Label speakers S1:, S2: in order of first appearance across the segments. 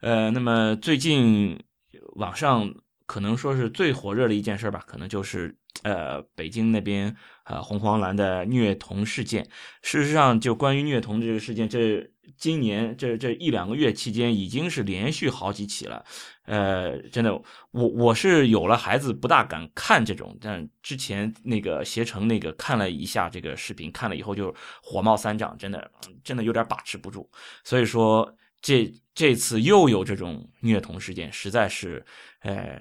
S1: 呃，那么最近网上可能说是最火热的一件事吧，可能就是呃北京那边呃红黄蓝的虐童事件。事实上，就关于虐童这个事件，这今年这这一两个月期间，已经是连续好几起了。呃，真的，我我是有了孩子，不大敢看这种，但之前那个携程那个看了一下这个视频，看了以后就火冒三丈，真的真的有点把持不住。所以说。这这次又有这种虐童事件，实在是，呃，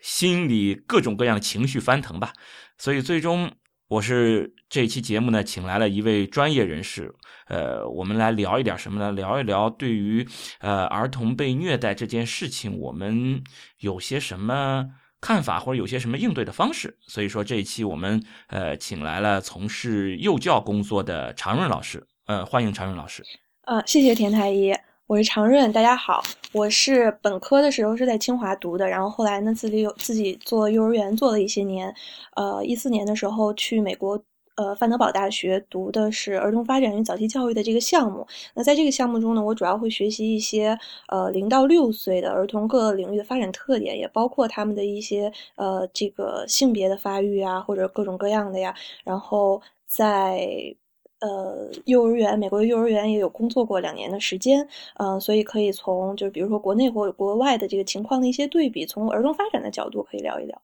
S1: 心里各种各样的情绪翻腾吧。所以最终，我是这期节目呢，请来了一位专业人士，呃，我们来聊一点什么呢？聊一聊对于呃儿童被虐待这件事情，我们有些什么看法，或者有些什么应对的方式。所以说这一期我们呃请来了从事幼教工作的常润老师，呃，欢迎常润老师。
S2: 呃，谢谢田太医。我是常润，大家好。我是本科的时候是在清华读的，然后后来呢自己有自己做幼儿园做了一些年。呃，一四年的时候去美国，呃，范德堡大学读的是儿童发展与早期教育的这个项目。那在这个项目中呢，我主要会学习一些呃零到六岁的儿童各个领域的发展特点，也包括他们的一些呃这个性别的发育啊，或者各种各样的呀。然后在呃，幼儿园，美国的幼儿园也有工作过两年的时间，嗯，所以可以从就是比如说国内或国外的这个情况的一些对比，从儿童发展的角度可以聊一聊。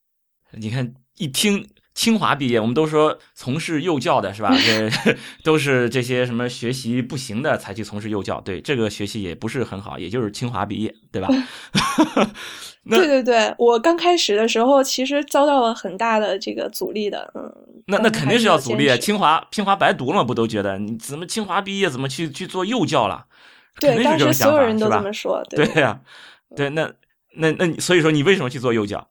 S1: 你看，一听清华毕业，我们都说从事幼教的是吧？这都是这些什么学习不行的才去从事幼教，对这个学习也不是很好，也就是清华毕业，对吧？
S2: 对对对，我刚开始的时候其实遭到了很大的这个阻力的，嗯。
S1: 那那肯定是要阻力，清华清华白读了？不都觉得你怎么清华毕业怎么去去做幼教了？
S2: 对，当时所有人都这么说，
S1: 对呀，对，那那那所以说你为什么去做幼教？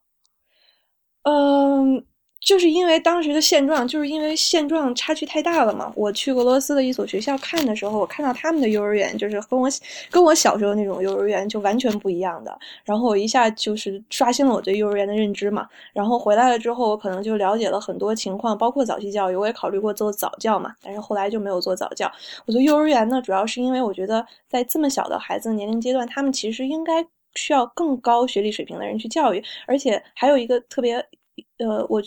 S2: 嗯。就是因为当时的现状，就是因为现状差距太大了嘛。我去俄罗斯的一所学校看的时候，我看到他们的幼儿园就是跟我跟我小时候那种幼儿园就完全不一样的。然后我一下就是刷新了我对幼儿园的认知嘛。然后回来了之后，我可能就了解了很多情况，包括早期教育，我也考虑过做早教嘛。但是后来就没有做早教。我做幼儿园呢，主要是因为我觉得在这么小的孩子年龄阶段，他们其实应该需要更高学历水平的人去教育。而且还有一个特别，呃，我。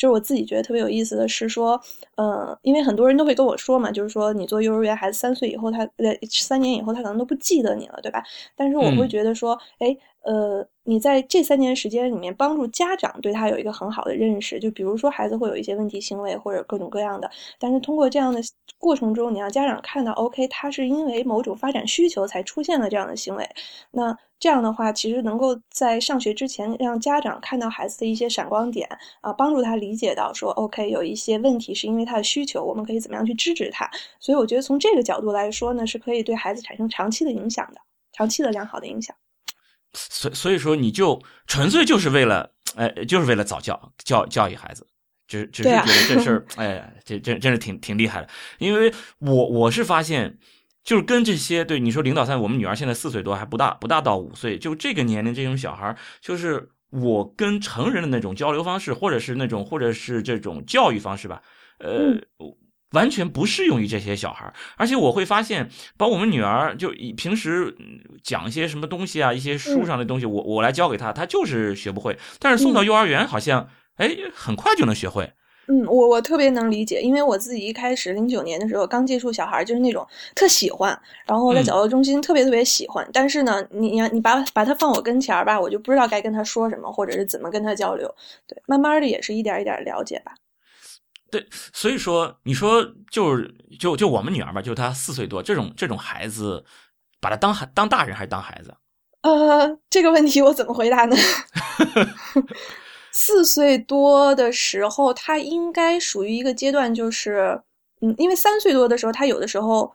S2: 就是我自己觉得特别有意思的是说，呃，因为很多人都会跟我说嘛，就是说你做幼儿园孩子三岁以后，他呃三年以后他可能都不记得你了，对吧？但是我会觉得说，哎。呃，你在这三年时间里面帮助家长对他有一个很好的认识，就比如说孩子会有一些问题行为或者各种各样的，但是通过这样的过程中，你让家长看到，OK，他是因为某种发展需求才出现了这样的行为，那这样的话，其实能够在上学之前让家长看到孩子的一些闪光点啊，帮助他理解到说，OK，有一些问题是因为他的需求，我们可以怎么样去支持他？所以我觉得从这个角度来说呢，是可以对孩子产生长期的影响的，长期的良好的影响。
S1: 所所以说，你就纯粹就是为了，哎，就是为了早教教教育孩子，只只是觉得这事儿，哎，这这真是挺挺厉害的。因为我我是发现，就是跟这些对你说零到三，我们女儿现在四岁多，还不大不大到五岁，就这个年龄这种小孩，就是我跟成人的那种交流方式，或者是那种或者是这种教育方式吧，呃。完全不适用于这些小孩而且我会发现，把我们女儿就平时讲一些什么东西啊，一些书上的东西，我我来教给她，她就是学不会。但是送到幼儿园，好像哎，很快就能学会。
S2: 嗯，我我特别能理解，因为我自己一开始零九年的时候刚接触小孩，就是那种特喜欢，然后在角落中心特别特别喜欢。但是呢，你你你把把他放我跟前儿吧，我就不知道该跟他说什么，或者是怎么跟他交流。对，慢慢的也是一点一点了解吧。
S1: 对，所以说你说就是就就我们女儿吧，就她四岁多，这种这种孩子，把她当孩当大人还是当孩子？
S2: 呃，这个问题我怎么回答呢？四岁多的时候，他应该属于一个阶段，就是嗯，因为三岁多的时候，他有的时候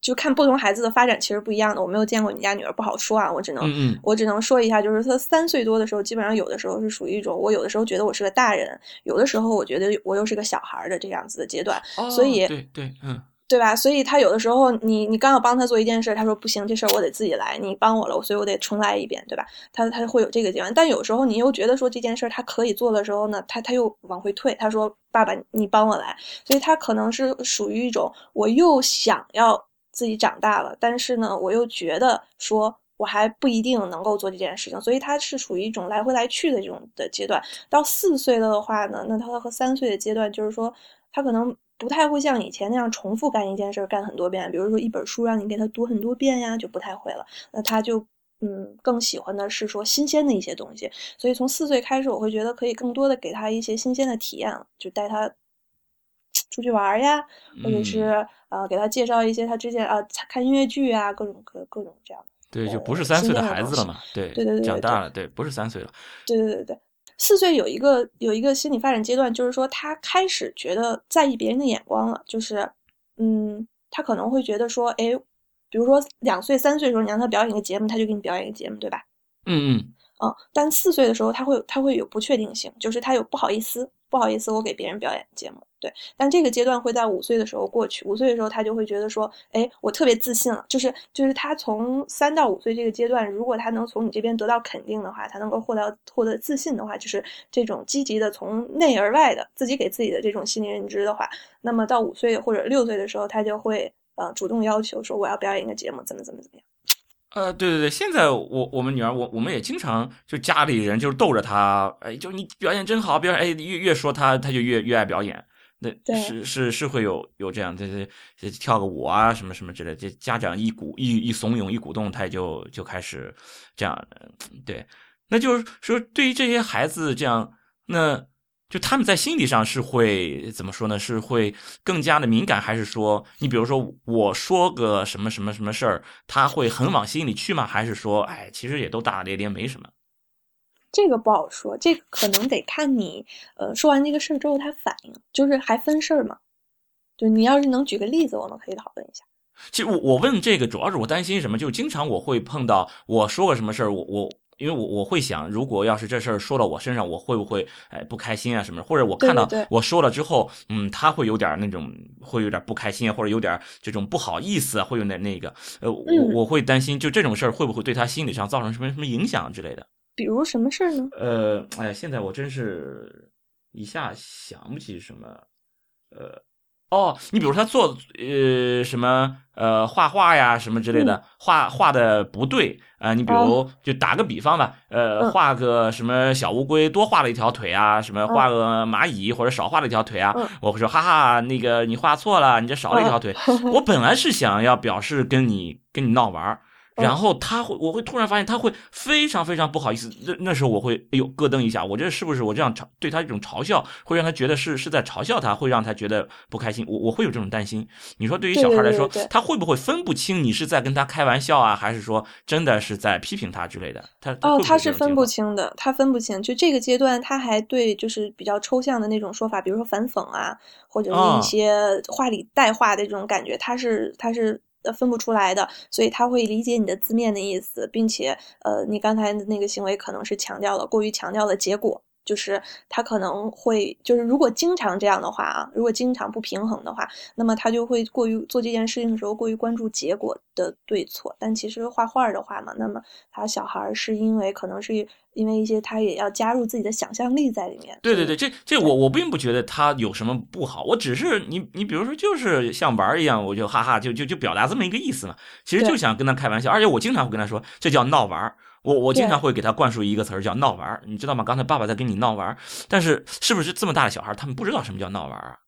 S2: 就看不同孩子的发展其实不一样的。我没有见过你家女儿，不好说啊，我只能
S1: 嗯嗯
S2: 我只能说一下，就是她三岁多的时候，基本上有的时候是属于一种，我有的时候觉得我是个大人，有的时候我觉得我又是个小孩儿的这样子的阶段，所以
S1: 哦对对嗯
S2: 对吧？所以他有的时候你你刚要帮他做一件事，他说不行，这事儿我得自己来，你帮我了，所以我得重来一遍，对吧？他他会有这个阶段，但有时候你又觉得说这件事儿他可以做的时候呢，他他又往回退，他说爸爸你帮我来，所以他可能是属于一种我又想要自己长大了，但是呢，我又觉得说。我还不一定能够做这件事情，所以他是属于一种来回来去的这种的阶段。到四岁了的话呢，那他和三岁的阶段就是说，他可能不太会像以前那样重复干一件事干很多遍，比如说一本书让你给他读很多遍呀，就不太会了。那他就嗯更喜欢的是说新鲜的一些东西，所以从四岁开始，我会觉得可以更多的给他一些新鲜的体验，就带他出去玩呀，或者是呃给他介绍一些他之前啊看音乐剧啊，各种各各种这样的。
S1: 对，就
S2: 呃
S1: 不是三岁的孩子了嘛，对
S2: 对对对对对
S1: 长大了，对，不是三岁了，
S2: 对对对对，四岁有一个有一个心理发展阶段，就是说他开始觉得在意别人的眼光了，就是嗯，他可能会觉得说，哎，比如说两岁三岁的时候，你让他表演一个节目，他就给你表演一个节目，对吧？
S1: 嗯嗯
S2: 嗯，但四岁的时候，他会他会有不确定性，就是他有不好意思，不好意思，我给别人表演节目，对。但这个阶段会在五岁的时候过去，五岁的时候他就会觉得说，哎，我特别自信了，就是就是他从三到五岁这个阶段，如果他能从你这边得到肯定的话，他能够获得获得自信的话，就是这种积极的从内而外的自己给自己的这种心理认知的话，那么到五岁或者六岁的时候，他就会呃主动要求说我要表演一个节目，怎么怎么怎么样。
S1: 呃，对对对，现在我我们女儿，我我们也经常就家里人就是逗着她，哎，就你表演真好，表演哎越越说她，她就越越爱表演。那是是是会有有这样，这这这跳个舞啊什么什么之类的，这家长一鼓一一怂恿一鼓动，他也就就开始这样，对，那就是说对于这些孩子这样，那就他们在心理上是会怎么说呢？是会更加的敏感，还是说你比如说我说个什么什么什么事儿，他会很往心里去吗？还是说，哎，其实也都大大咧咧，没什么？
S2: 这个不好说，这个可能得看你，呃，说完这个事儿之后他反应，就是还分事儿嘛。就你要是能举个例子，我们可以讨论一下。
S1: 其实我我问这个主要是我担心什么，就经常我会碰到我说个什么事儿，我我因为我我会想，如果要是这事儿说到我身上，我会不会哎不开心啊什么的？或者我看到我说了之后，嗯，他会有点那种会有点不开心啊，或者有点这种不好意思啊，会有点那个呃，我
S2: 嗯
S1: 我会担心，就这种事儿会不会对他心理上造成什么什么影响之类的？
S2: 比如什么事儿呢？
S1: 呃，哎，现在我真是一下想不起什么，呃，哦，你比如他做呃什么呃画画呀什么之类的，画画的不对啊、你比如
S2: 哦
S1: 就打个比方吧，呃，
S2: 嗯
S1: 画个什么小乌龟多画了一条腿啊，什么画个蚂蚁或者少画了一条腿啊，
S2: 嗯
S1: 我会说哈哈，那个你画错了，你这少了一条腿。我本来是想要表示跟你跟你闹玩儿。
S2: 嗯
S1: 然后他会，我会突然发现他会非常非常不好意思。那那时候我会，哎呦，咯噔一下，我这是不是我这样嘲对他这种嘲笑，会让他觉得是是在嘲笑他，会让他觉得不开心。我我会有这种担心。你说对于小孩来说，他会不会分不清你是在跟他开玩笑啊，还是说真的是在批评他之类的？他
S2: 哦，他是分不清的，他分不清。就这个阶段，他还对就是比较抽象的那种说法，比如说反讽啊，或者一些话里带话的这种感觉，他是他是呃分不出来的，所以他会理解你的字面的意思，并且呃，你刚才的那个行为可能是强调了过于强调了结果。就是他可能会，就是如果经常这样的话啊，如果经常不平衡的话，那么他就会过于做这件事情的时候过于关注结果的对错。但其实画画的话嘛，那么他小孩是因为可能是因为一些他也要加入自己的想象力在里面。
S1: 对对对，这这我我并不觉得他有什么不好，我只是你你比如说就是像玩儿一样，我就哈哈就就就表达这么一个意思嘛。其实就想跟他开玩笑，而且我经常会跟他说，这叫闹玩儿。我我经常会给他灌输一个词儿叫闹玩儿，你知道吗？刚才爸爸在跟你闹玩儿，但是是不是这么大的小孩儿他们不知道什么叫闹玩儿啊？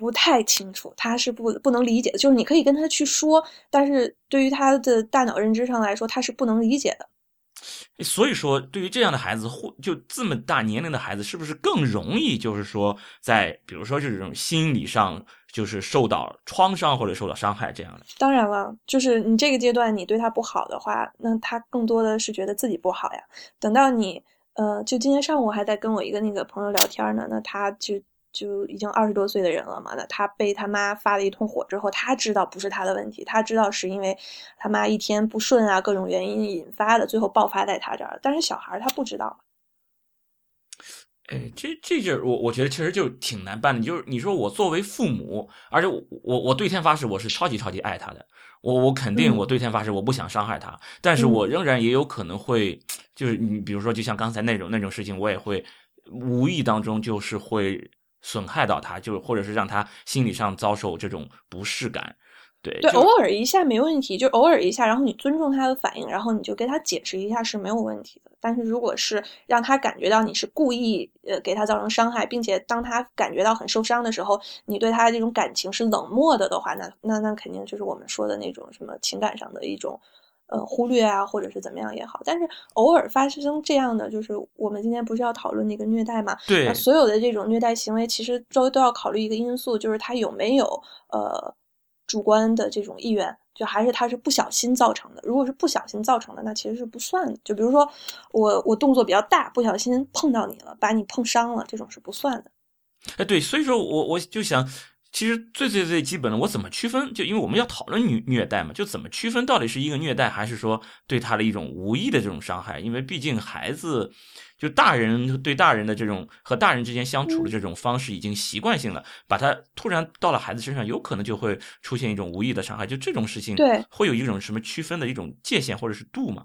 S2: 不太清楚，他是不不能理解的。就是你可以跟他去说，但是对于他的大脑认知上来说，他是不能理解的。
S1: 所以说，对于这样的孩子，或就这么大年龄的孩子，是不是更容易，就是说，在比如说这种心理上，就是受到创伤或者受到伤害这样的？
S2: 当然了，就是你这个阶段你对他不好的话，那他更多的是觉得自己不好呀。等到你呃，就今天上午还在跟我一个那个朋友聊天呢，那他就就已经二十多岁的人了嘛，那他被他妈发了一通火之后，他知道不是他的问题，他知道是因为他妈一天不顺啊，各种原因引发的，最后爆发在他这儿。但是小孩他不知道。
S1: 哎，这这阵我我觉得其实就挺难办的。就是你说我作为父母，而且我我我对天发誓，我是超级超级爱他的。我我肯定我对天发誓，我不想伤害他。但是我仍然也有可能会，就是你比如说，就像刚才那种那种事情，我也会无意当中就是会损害到他，就是或者是让他心理上遭受这种不适感。对
S2: 对，偶尔一下没问题，就偶尔一下，然后你尊重他的反应，然后你就给他解释一下是没有问题的。但是如果是让他感觉到你是故意呃给他造成伤害，并且当他感觉到很受伤的时候，你对他的这种感情是冷漠的的话，那那那肯定就是我们说的那种什么情感上的一种呃忽略啊，或者是怎么样也好。但是偶尔发生这样的，就是我们今天不是要讨论那个虐待嘛？
S1: 对，
S2: 所有的这种虐待行为，其实周围都要考虑一个因素，就是他有没有呃。主观的这种意愿，就还是他是不小心造成的。如果是不小心造成的，那其实是不算的。就比如说，我我动作比较大，不小心碰到你了，把你碰伤了，这种是不算的。
S1: 哎，对，所以说我我就想。其实最最最基本的，我怎么区分？就因为我们要讨论虐虐待嘛，就怎么区分到底是一个虐待，还是说对他的一种无意的这种伤害？因为毕竟孩子，就大人对大人的这种和大人之间相处的这种方式已经习惯性了，把他突然到了孩子身上，有可能就会出现一种无意的伤害。就这种事情，
S2: 对，
S1: 会有一种什么区分的一种界限或者是度吗？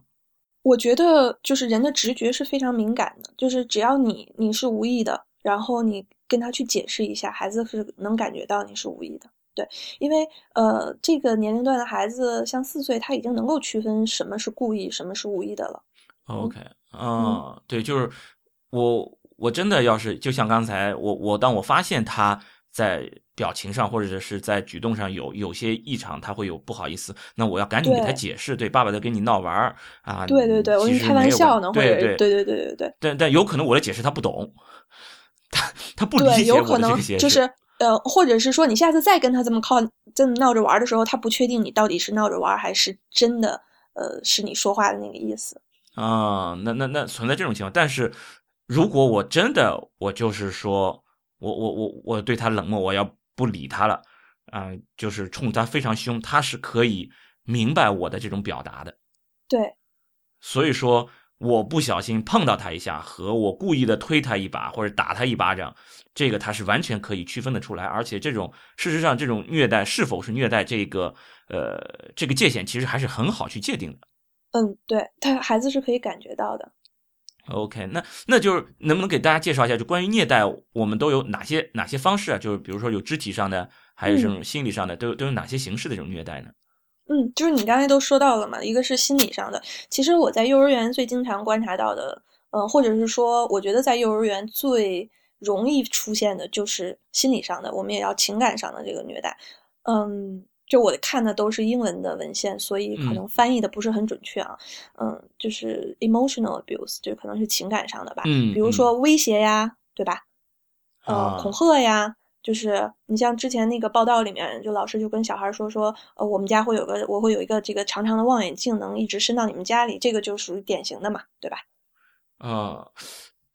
S2: 我觉得就是人的直觉是非常敏感的，就是只要你你是无意的，然后你。跟他去解释一下，孩子是能感觉到你是无意的，对，因为呃，这个年龄段的孩子像四岁，他已经能够区分什么是故意，什么是无意的了。
S1: OK，啊，对，就是我我真的要是就像刚才我我当我发现他在表情上或者是在举动上有有些异常，他会有不好意思，那我要赶紧给他解释，对，爸爸在跟你闹玩儿啊，
S2: 对对对，我跟你开玩笑呢，
S1: 对对
S2: 对对对对对，
S1: 但但有可能我的解释他不懂。他他不理解
S2: 有可能就是呃，或者是说你下次再跟他这么靠这么闹着玩的时候，他不确定你到底是闹着玩还是真的呃是你说话的那个意思
S1: 啊。那那那存在这种情况，但是如果我真的我就是说我我我我对他冷漠，我要不理他了啊，就是冲他非常凶，他是可以明白我的这种表达的。
S2: 对，
S1: 所以说。我不小心碰到他一下，和我故意的推他一把或者打他一巴掌，这个他是完全可以区分的出来。而且这种事实上，这种虐待是否是虐待，这个呃这个界限其实还是很好去界定的。
S2: 嗯，对他孩子是可以感觉到的。
S1: OK，那那就是能不能给大家介绍一下，就关于虐待，我们都有哪些哪些方式啊？就是比如说有肢体上的，还有这种心理上的，都有都有哪些形式的这种虐待呢？
S2: 嗯，就是你刚才都说到了嘛，一个是心理上的。其实我在幼儿园最经常观察到的，呃，或者是说，我觉得在幼儿园最容易出现的就是心理上的，我们也要情感上的这个虐待。嗯，就我看的都是英文的文献，所以可能翻译的不是很准确啊。嗯，就是 emotional abuse，就可能是情感上的吧。
S1: 嗯，
S2: 比如说威胁呀，对吧？呃，恐吓呀。就是你像之前那个报道里面，就老师就跟小孩说说，呃，我们家会有个，我会有一个这个长长的望远镜，能一直伸到你们家里，这个就属于典型的嘛，对吧？
S1: 啊，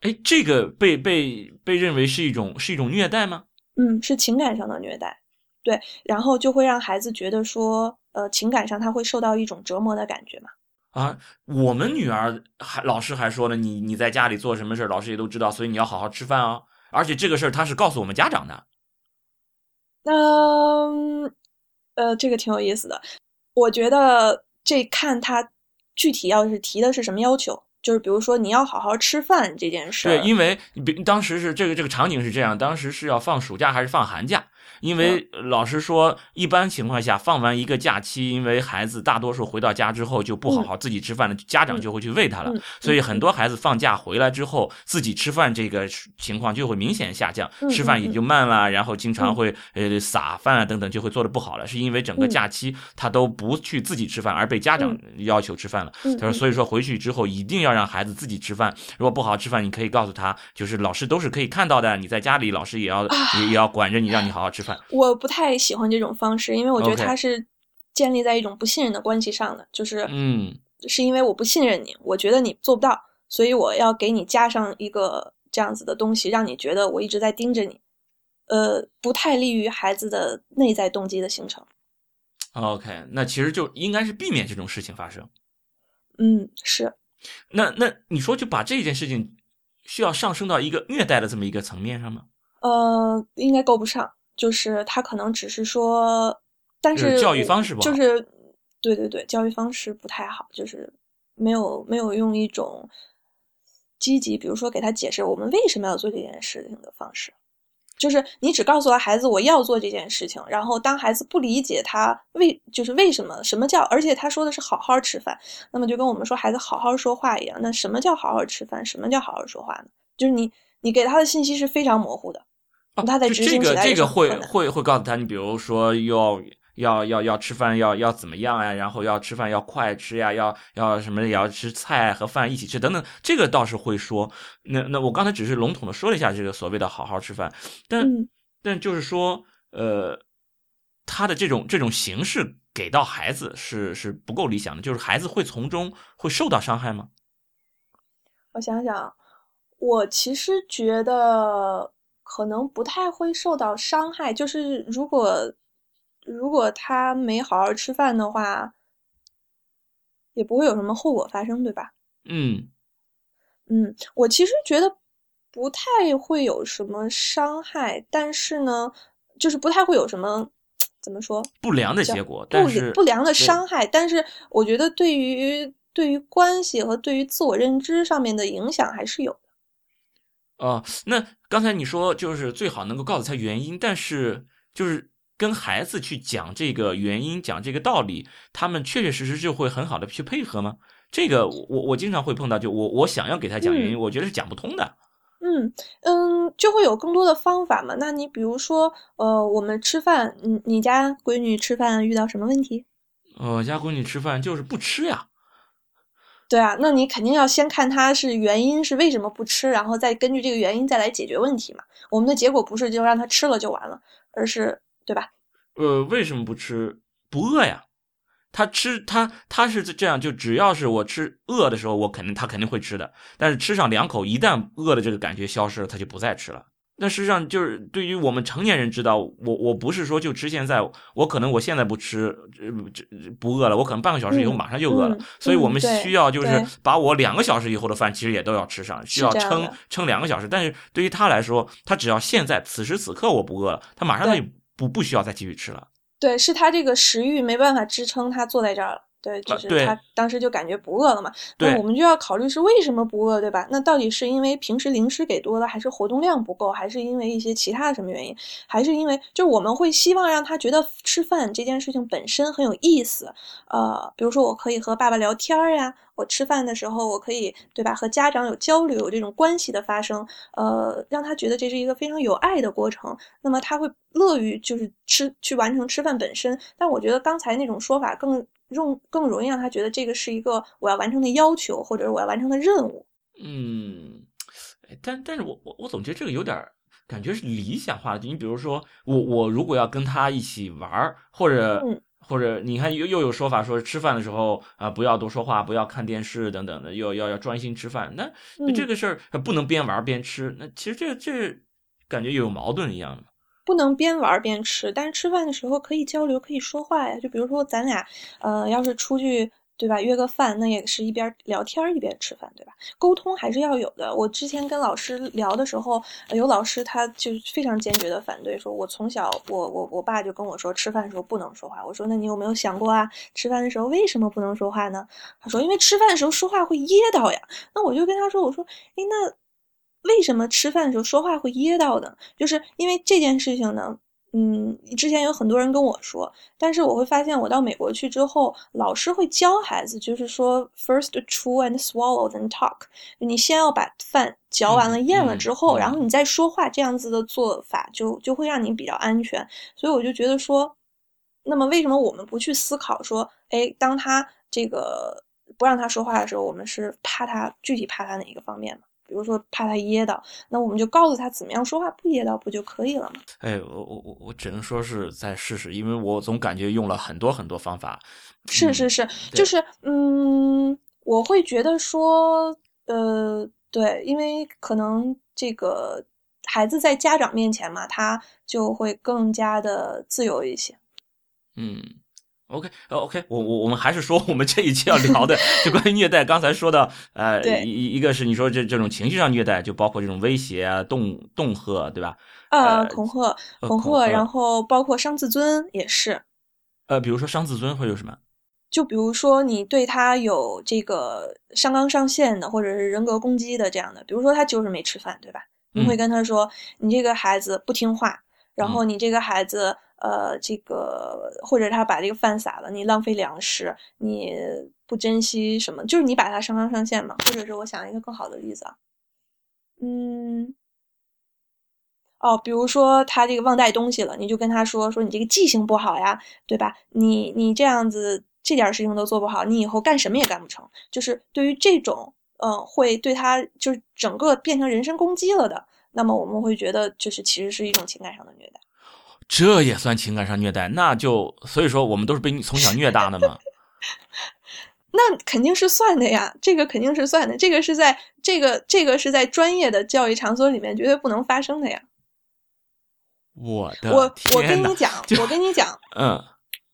S1: 哎，这个被被被认为是一种是一种虐待吗？
S2: 嗯，是情感上的虐待，对，然后就会让孩子觉得说，呃，情感上他会受到一种折磨的感觉嘛。
S1: 啊，我们女儿还老师还说了，你你在家里做什么事儿老师也都知道，所以你要好好吃饭啊，而且这个事儿他是告诉我们家长的。
S2: 嗯，呃，这个挺有意思的。我觉得这看他具体要是提的是什么要求，就是比如说你要好好吃饭这件事。
S1: 对，因为当时是这个这个场景是这样，当时是要放暑假还是放寒假？因为老师说，一般情况下放完一个假期，因为孩子大多数回到家之后就不好好自己吃饭了，家长就会去喂他了，所以很多孩子放假回来之后自己吃饭这个情况就会明显下降，吃饭也就慢了，然后经常会呃撒饭啊等等就会做的不好了，是因为整个假期他都不去自己吃饭，而被家长要求吃饭了。他说，所以说回去之后一定要让孩子自己吃饭，如果不好好吃饭，你可以告诉他，就是老师都是可以看到的，你在家里老师也要也也要管着你，让你好好吃饭。
S2: 我不太喜欢这种方式，因为我觉得它是建立在一种不信任的关系上的，就是
S1: 嗯，
S2: 是因为我不信任你，我觉得你做不到，所以我要给你加上一个这样子的东西，让你觉得我一直在盯着你。呃，不太利于孩子的内在动机的形成。
S1: OK，那其实就应该是避免这种事情发生。
S2: 嗯，是。
S1: 那那你说就把这件事情需要上升到一个虐待的这么一个层面上吗？
S2: 呃，应该够不上，就是他可能只是说，但
S1: 就是教育方式不好
S2: 就是对对对，教育方式不太好，就是没有没有用一种积极，比如说给他解释我们为什么要做这件事情的方式。就是你只告诉了孩子我要做这件事情，然后当孩子不理解他为就是为什么什么叫，而且他说的是好好吃饭，那么就跟我们说孩子好好说话一样。那什么叫好好吃饭？什么叫好好说话呢？就是你你给他的信息是非常模糊的，
S1: 哦
S2: 他在
S1: 就这个
S2: 执行起来也
S1: 这个会会会告诉他，你比如说要要要要吃饭要要怎么样呀，然后要吃饭要快吃呀，要要什么也要吃菜和饭一起吃等等，这个倒是会说。那那我刚才只是笼统的说了一下这个所谓的好好吃饭，但、
S2: 嗯
S1: 但就是说呃，他的这种这种形式给到孩子是是不够理想的，就是孩子会从中会受到伤害吗？
S2: 我想想，我其实觉得可能不太会受到伤害。就是如果如果他没好好吃饭的话，也不会有什么后果发生，对吧？
S1: 嗯
S2: 嗯，我其实觉得不太会有什么伤害，但是呢，就是不太会有什么怎么说
S1: 不良的结果，
S2: 不
S1: 但是
S2: 不良的伤害。但是我觉得对于对于关系和对于自我认知上面的影响还是有的。
S1: 哦，那刚才你说就是最好能够告诉他原因，但是就是跟孩子去讲这个原因，讲这个道理，他们确确实实就会很好的去配合吗？这个我我经常会碰到，就我我想要给他讲原因，我觉得是讲不通的。
S2: 嗯嗯，就会有更多的方法嘛。那你比如说，呃，我们吃饭，你你家闺女吃饭遇到什么问题？
S1: 呃我家闺女吃饭就是不吃呀，
S2: 对啊，那你肯定要先看他是原因是为什么不吃，然后再根据这个原因再来解决问题嘛。我们的结果不是就让他吃了就完了，而是对吧？
S1: 呃，为什么不吃？不饿呀。他吃他他是这样，就只要是我吃饿的时候，我肯定他肯定会吃的。但是吃上两口，一旦饿的这个感觉消失了，他就不再吃了。那实际上就是对于我们成年人知道，我我不是说就吃现在，我可能我现在不吃，呃这不饿了，我可能半个小时以后
S2: 嗯
S1: 马上就饿了。
S2: 嗯
S1: 所以我们需要就是把我两个小时以后的饭其实也都要吃上，需要撑撑两个小时。但是对于他来说，他只要现在此时此刻我不饿了，他马上他就不不需要再继续吃了。
S2: 对，是他这个食欲没办法支撑他坐在这儿了。对，就是他当时就感觉不饿了嘛。
S1: 对
S2: 那我们就要考虑是为什么不饿，对吧？那到底是因为平时零食给多了，还是活动量不够，还是因为一些其他的什么原因？还是因为就是我们会希望让他觉得吃饭这件事情本身很有意思，呃，比如说我可以和爸爸聊天儿呀，我吃饭的时候我可以对吧和家长有交流，有这种关系的发生，呃，让他觉得这是一个非常有爱的过程，那么他会乐于就是吃去完成吃饭本身。但我觉得刚才那种说法更容更容易让他觉得这个是一个我要完成的要求，或者是我要完成的任务。
S1: 嗯，哎但但是我我我总觉得这个有点儿感觉是理想化的。你比如说，我我如果要跟他一起玩儿，或者、
S2: 嗯
S1: 或者你看又又有说法说吃饭的时候啊、不要多说话，不要看电视等等的，要要要专心吃饭。那这个事儿呃不能边玩儿边吃，那其实这这感觉又有矛盾一样的。
S2: 不能边玩边吃，但是吃饭的时候可以交流，可以说话呀。就比如说咱俩，呃，要是出去，对吧，约个饭，那也是一边聊天一边吃饭，对吧？沟通还是要有的。我之前跟老师聊的时候，有老师他就非常坚决的反对，说我从小我我我爸就跟我说，吃饭的时候不能说话。我说那你有没有想过啊，吃饭的时候为什么不能说话呢？他说因为吃饭的时候说话会噎到呀。那我就跟他说，我说，诶，那为什么吃饭的时候说话会噎到的？就是因为这件事情呢，嗯，之前有很多人跟我说，但是我会发现，我到美国去之后，老师会教孩子，就是说 first chew and swallow then talk，你先要把饭嚼完了、
S1: 嗯
S2: 咽了之后，
S1: 嗯
S2: 然后你再说话，这样子的做法就就会让你比较安全。所以我就觉得说，那么为什么我们不去思考说，哎，当他这个不让他说话的时候，我们是怕他具体怕他哪一个方面嘛？比如说怕他噎到，那我们就告诉他怎么样说话不噎到，不就可以了吗？
S1: 哎，我我我我只能说是再试试，因为我总感觉用了很多很多方法。嗯
S2: 是是是，
S1: 对
S2: 就是嗯，我会觉得说，呃，对，因为可能这个孩子在家长面前嘛，他就会更加的自由一些。
S1: 嗯，OK，呃，OK，我我我们还是说我们这一期要聊的，就关于虐待。刚才说到，呃，一一个是你说这这种情绪上虐待，就包括这种威胁啊、恫恫吓，对吧？
S2: 呃，恐吓，恐吓，然后包括伤自尊也是。
S1: 呃，比如说伤自尊会有什么？
S2: 就比如说你对他有这个上纲上线的，或者是人格攻击的这样的，比如说他就是没吃饭，对吧？你会跟他说，你这个孩子不听话，然后你这个孩子。呃，这个或者他把这个饭撒了，你浪费粮食，你不珍惜什么，就是你把他上纲上线嘛。或者是我想一个更好的例子啊，嗯，哦，比如说他这个忘带东西了，你就跟他说说你这个记性不好呀，对吧？你你这样子这点事情都做不好，你以后干什么也干不成。就是对于这种，嗯，会对他就是整个变成人身攻击了的，那么我们会觉得就是其实是一种情感上的虐待。
S1: 这也算情感上虐待，那就所以说我们都是被从小虐大的嘛？
S2: 那肯定是算的呀，这个肯定是算的，这个是在这个这个是在专业的教育场所里面绝对不能发生的呀。
S1: 我的
S2: 我我跟你讲，我跟你讲，
S1: 嗯，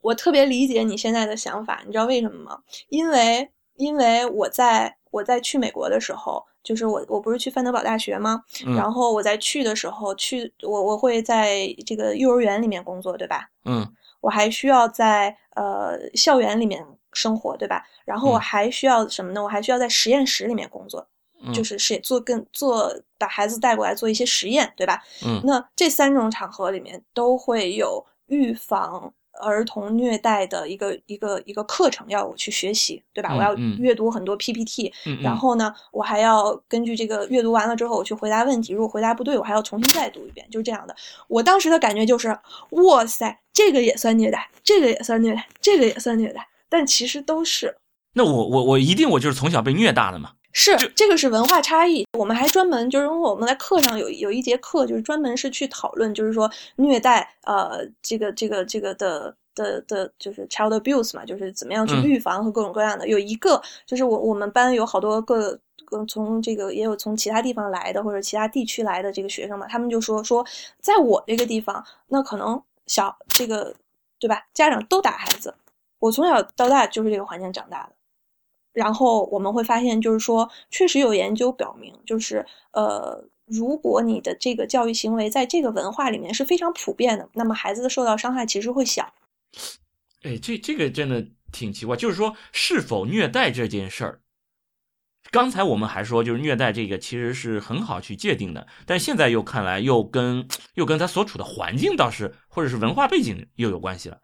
S2: 我特别理解你现在的想法，你知道为什么吗？因为因为我在我在去美国的时候。就是我，我不是去范德堡大学吗？然后我在去的时候，去我我会在这个幼儿园里面工作，对吧？
S1: 嗯，
S2: 我还需要在呃校园里面生活，对吧？然后我还需要什么呢？我还需要在实验室里面工作，就是是做更做把孩子带过来做一些实验，对吧？
S1: 嗯，
S2: 那这三种场合里面都会有预防。儿童虐待的一个一个一个课程要我去学习，对吧？我要阅读很多 PPT，然后呢，我还要根据这个阅读完了之后，我去回答问题。如果回答不对，我还要重新再读一遍，就是这样的。我当时的感觉就是，哇塞，这个也算虐待，这个也算虐待，这个也算虐待，但其实都是。
S1: 那我我我一定我就是从小被虐大的嘛。
S2: 是，这个是文化差异。我们还专门就是因为我们在课上有有一节课，就是专门是去讨论，就是说虐待，呃，这个这个这个的的的，就是 child abuse 嘛，就是怎么样去预防和各种各样的。有一个就是我我们班有好多个个从这个也有从其他地方来的或者其他地区来的这个学生嘛，他们就说说在我这个地方，那可能小这个对吧，家长都打孩子，我从小到大就是这个环境长大的。然后我们会发现，就是说，确实有研究表明，就是呃，如果你的这个教育行为在这个文化里面是非常普遍的，那么孩子的受到伤害其实会小。
S1: 哎，这这个真的挺奇怪，就是说，是否虐待这件事儿，刚才我们还说，就是虐待这个其实是很好去界定的，但现在又看来又跟又跟他所处的环境倒是，或者是文化背景又有关系了。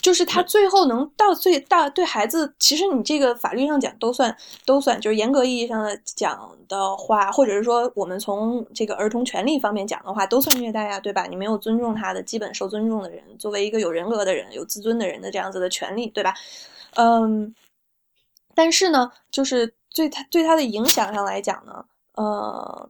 S2: 就是他最后能到最大对孩子，其实你这个法律上讲都算都算，就是严格意义上的讲的话，或者是说我们从这个儿童权利方面讲的话，都算虐待啊，对吧？你没有尊重他的基本受尊重的人，作为一个有人格的人、有自尊的人的这样子的权利，对吧？嗯，但是呢，就是对他对他的影响上来讲呢，呃，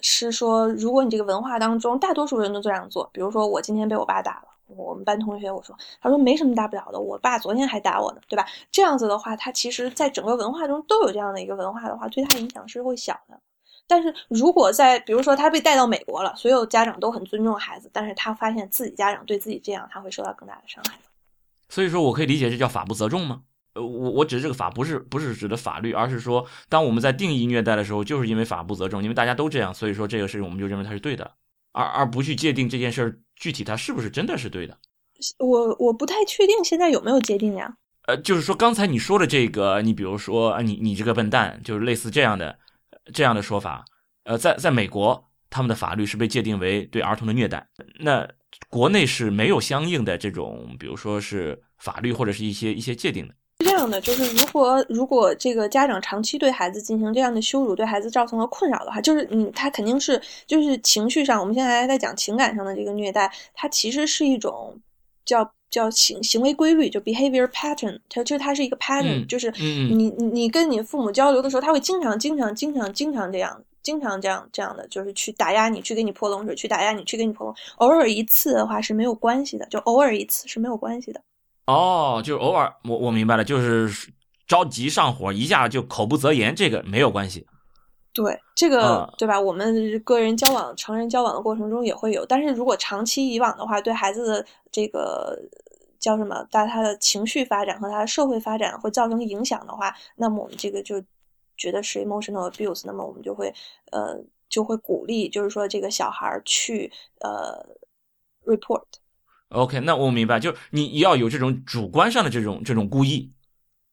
S2: 是说如果你这个文化当中大多数人都这样做，比如说我今天被我爸打了。我们班同学我说，他说没什么大不了的，我爸昨天还打我呢，对吧？这样子的话，他其实在整个文化中都有这样的一个文化的话，对他影响是会小的。但是如果在比如说他被带到美国了，所有家长都很尊重孩子，但是他发现自己家长对自己这样，他会受到更大的伤害。
S1: 所以说我可以理解这叫法不责众吗？呃，我我指的这个法不是不是指的法律，而是说当我们在定义虐待的时候，就是因为法不责众，因为大家都这样，所以说这个事情我们就认为它是对的，而而不去界定这件事儿。具体它是不是真的是对的？
S2: 我我不太确定现在有没有界定呀。
S1: 呃，就是说刚才你说的这个，你比如说啊，你你这个笨蛋，就是类似这样的这样的说法。呃，在在美国，他们的法律是被界定为对儿童的虐待。那国内是没有相应的这种，比如说是法律或者是一些一些界定的。
S2: 是这样的，就是如果如果这个家长长期对孩子进行这样的羞辱，对孩子造成了困扰的话，就是嗯，他肯定是就是情绪上，我们现在还在讲情感上的这个虐待，它其实是一种叫叫行行为规律，就 behavior pattern，它就它是一个 pattern，就是你你你跟你父母交流的时候，他会经常经常经常经常这样，经常这样这样的，就是去打压你，去给你泼冷水，去打压你，去给你泼冷，偶尔一次的话是没有关系的，就偶尔一次是没有关系的。
S1: 哦，就偶尔，我我明白了，就是着急上火，一下就口不择言，这个没有关系。
S2: 对这个、
S1: 啊
S2: 对吧？我们个人交往、成人交往的过程中也会有，但是如果长期以往的话，对孩子的这个叫什么，在他的情绪发展和他的社会发展会造成影响的话，那么我们这个就觉得是 emotional abuse，那么我们就会呃就会鼓励，就是说这个小孩儿去呃 report。
S1: OK，那我明白，就是你要有这种主观上的这种这种故意，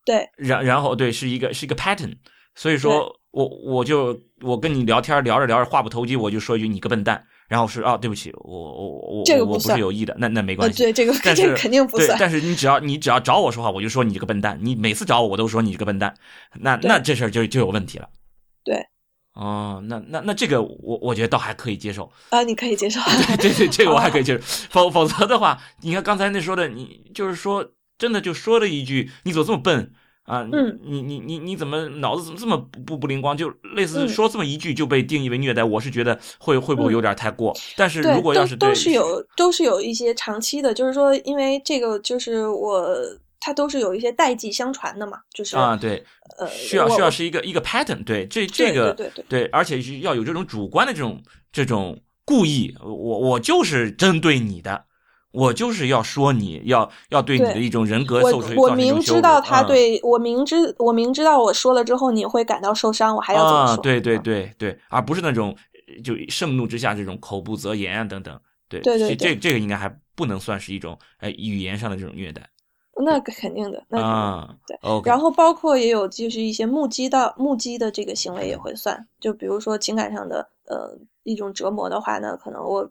S2: 对
S1: 然然后对是一个是一个 pattern，所以说我我就我跟你聊天聊着聊着话不投机，我就说一句你个笨蛋，然后是啊对不起，我我我
S2: 这个不是
S1: 有意的，那那没
S2: 呃，
S1: 关系。
S2: 对这个
S1: 但是
S2: 这个肯定不
S1: 对，
S2: 算。
S1: 但是你只要你只要找我说话，我就说你这个笨蛋。你每次找我，我都说你这个笨蛋，那那这事儿就就有问题了。
S2: 对
S1: 哦，那那那这个我我觉得倒还可以接受。
S2: 啊，你可以接受。
S1: 对对，这个我还可以接受。否否则的话，你看刚才那说的，你就是说真的就说了一句，你怎么这么笨啊？你
S2: 嗯
S1: 你你你你怎么脑子怎么这么不不不灵光？就类似
S2: 嗯
S1: 说这么一句就被定义为虐待，我是觉得会会不会有点太过？但是，如果要是
S2: 都是有都是有一些长期的，就是说，因为这个就是我，它都是有一些代际相传的嘛，就是
S1: 啊，对，
S2: 呃，
S1: 需要
S2: 我我
S1: 需要是一个一个 pattern，对这这
S2: 对
S1: 个
S2: 对对
S1: 对，而且是要有这种主观的这种这种故意，我我就是针对你的，我就是要说你要要对你的一种人格造成
S2: 我
S1: 一种羞
S2: 明知道他对、我明知我明知道我说了之后你会感到受伤，我还要怎么
S1: 啊，
S2: 说。
S1: 对对
S2: 嗯
S1: 对对，而不是那种呃就盛怒之下这种口不择言啊等等，对
S2: 对对对
S1: 这这个应该还不能算是一种呃语言上的这种虐待
S2: 那肯定的，那对然后包括也有就是一些目击到目击的这个行为也会算，就比如说情感上的呃一种折磨的话呢，可能我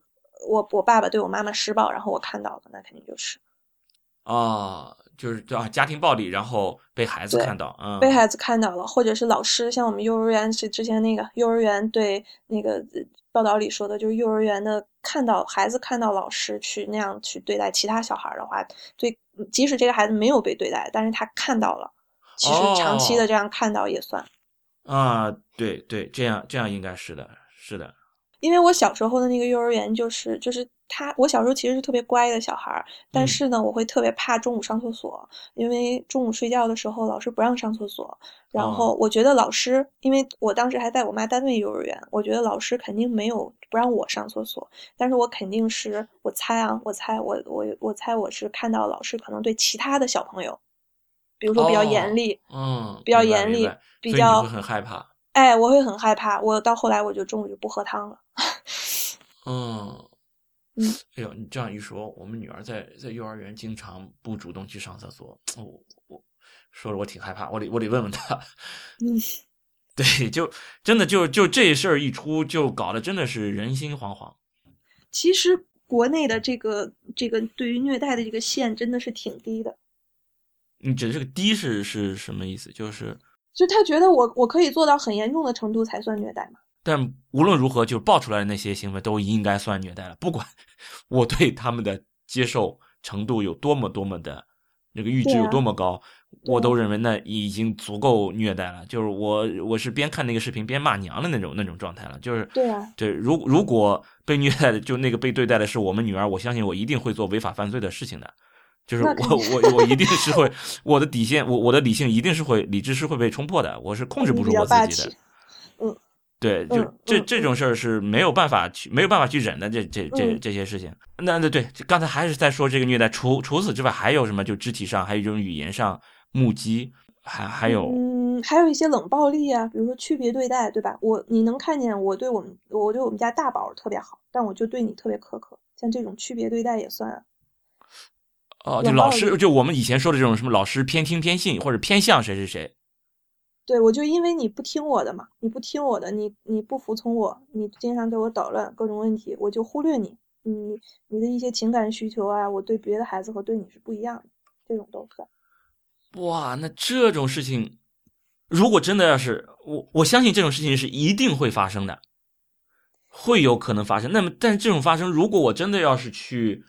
S2: 我我爸爸对我妈妈施暴，然后我看到了，那肯定就是。
S1: 啊，就是啊家庭暴力，然后被孩子看到，嗯，
S2: 被孩子看到了，或者是老师，像我们幼儿园是之前那个幼儿园对那个呃报道里说的，就是幼儿园的看到孩子看到老师去那样去对待其他小孩儿的话，对，即使这个孩子没有被对待，但是他看到了，其实长期的
S1: 哦
S2: 这样看到也算。
S1: 啊，对对，这样这样应该是的，是的，
S2: 因为我小时候的那个幼儿园就是就是他，我小时候其实是特别乖的小孩儿，但
S1: 嗯。
S2: 是呢，我会特别怕中午上厕所，因为中午睡觉的时候老师不让上厕所，然
S1: 哦。
S2: 后我觉得老师，因为我当时还在我妈单位幼儿园，我觉得老师肯定没有不让我上厕所，但是我肯定是我猜啊，我猜我我我猜我是看到老师可能对其他的小朋友，比如说比较
S1: 哦
S2: 严厉，
S1: 嗯，
S2: 比较严厉比较
S1: 很害怕，
S2: 哎，我会很害怕，我到后来我就中午就不喝汤了。
S1: 嗯。
S2: 嗯，
S1: 哎呦，你这样一说，我们女儿在在幼儿园经常不主动去上厕所，我我说了我挺害怕，我得我得问问她。
S2: 嗯，
S1: 对，就真的就就这事儿一出，就搞得真的是人心惶惶。
S2: 其实国内的这个这个对于虐待的这个线真的是挺低的，
S1: 你指的这个低是是什么意思？就是，
S2: 就他觉得我我可以做到很严重的程度才算虐待嘛。
S1: 但无论如何，就是爆出来的那些行为都应该算虐待了，不管 我对他们的接受程度有多么多么的，那个阈值
S2: 对啊
S1: 有多么高，我都认为那已经足够虐待了。就是我我是边看那个视频边骂娘的那种那种状态了。就是
S2: 对啊，
S1: 对，如如果被虐待的就那个被对待的是我们女儿，我相信我一定会做违法犯罪的事情的。就是我我我一定是会，我的底线，我我的理性一定是会，理智是会被冲破的，我是控制不住我自己的。对，就
S2: 嗯
S1: 这
S2: 嗯
S1: 这种事儿是没有办法去没有办法去忍的，这这这
S2: 嗯
S1: 这些事情。那那对，刚才还是在说这个虐待，除除此之外还有什么？就肢体上，还有一种语言上目击，还还有
S2: 嗯，还有一些冷暴力啊，比如说区别对待，对吧？我你能看见我对我们我对我们家大宝特别好，但我就对你特别苛刻，像这种区别对待也算啊。
S1: 哦，就老师，就我们以前说的这种什么老师偏听偏信或者偏向谁谁谁。
S2: 对，我就因为你不听我的嘛，你不听我的，你你不服从我，你经常给我捣乱各种问题，我就忽略你，你你的一些情感需求啊，我对别的孩子和对你是不一样的，这种都算。
S1: 哇，那这种事情，如果真的要是我，我相信这种事情是一定会发生的，会有可能发生。那么，但这种发生，如果我真的要是去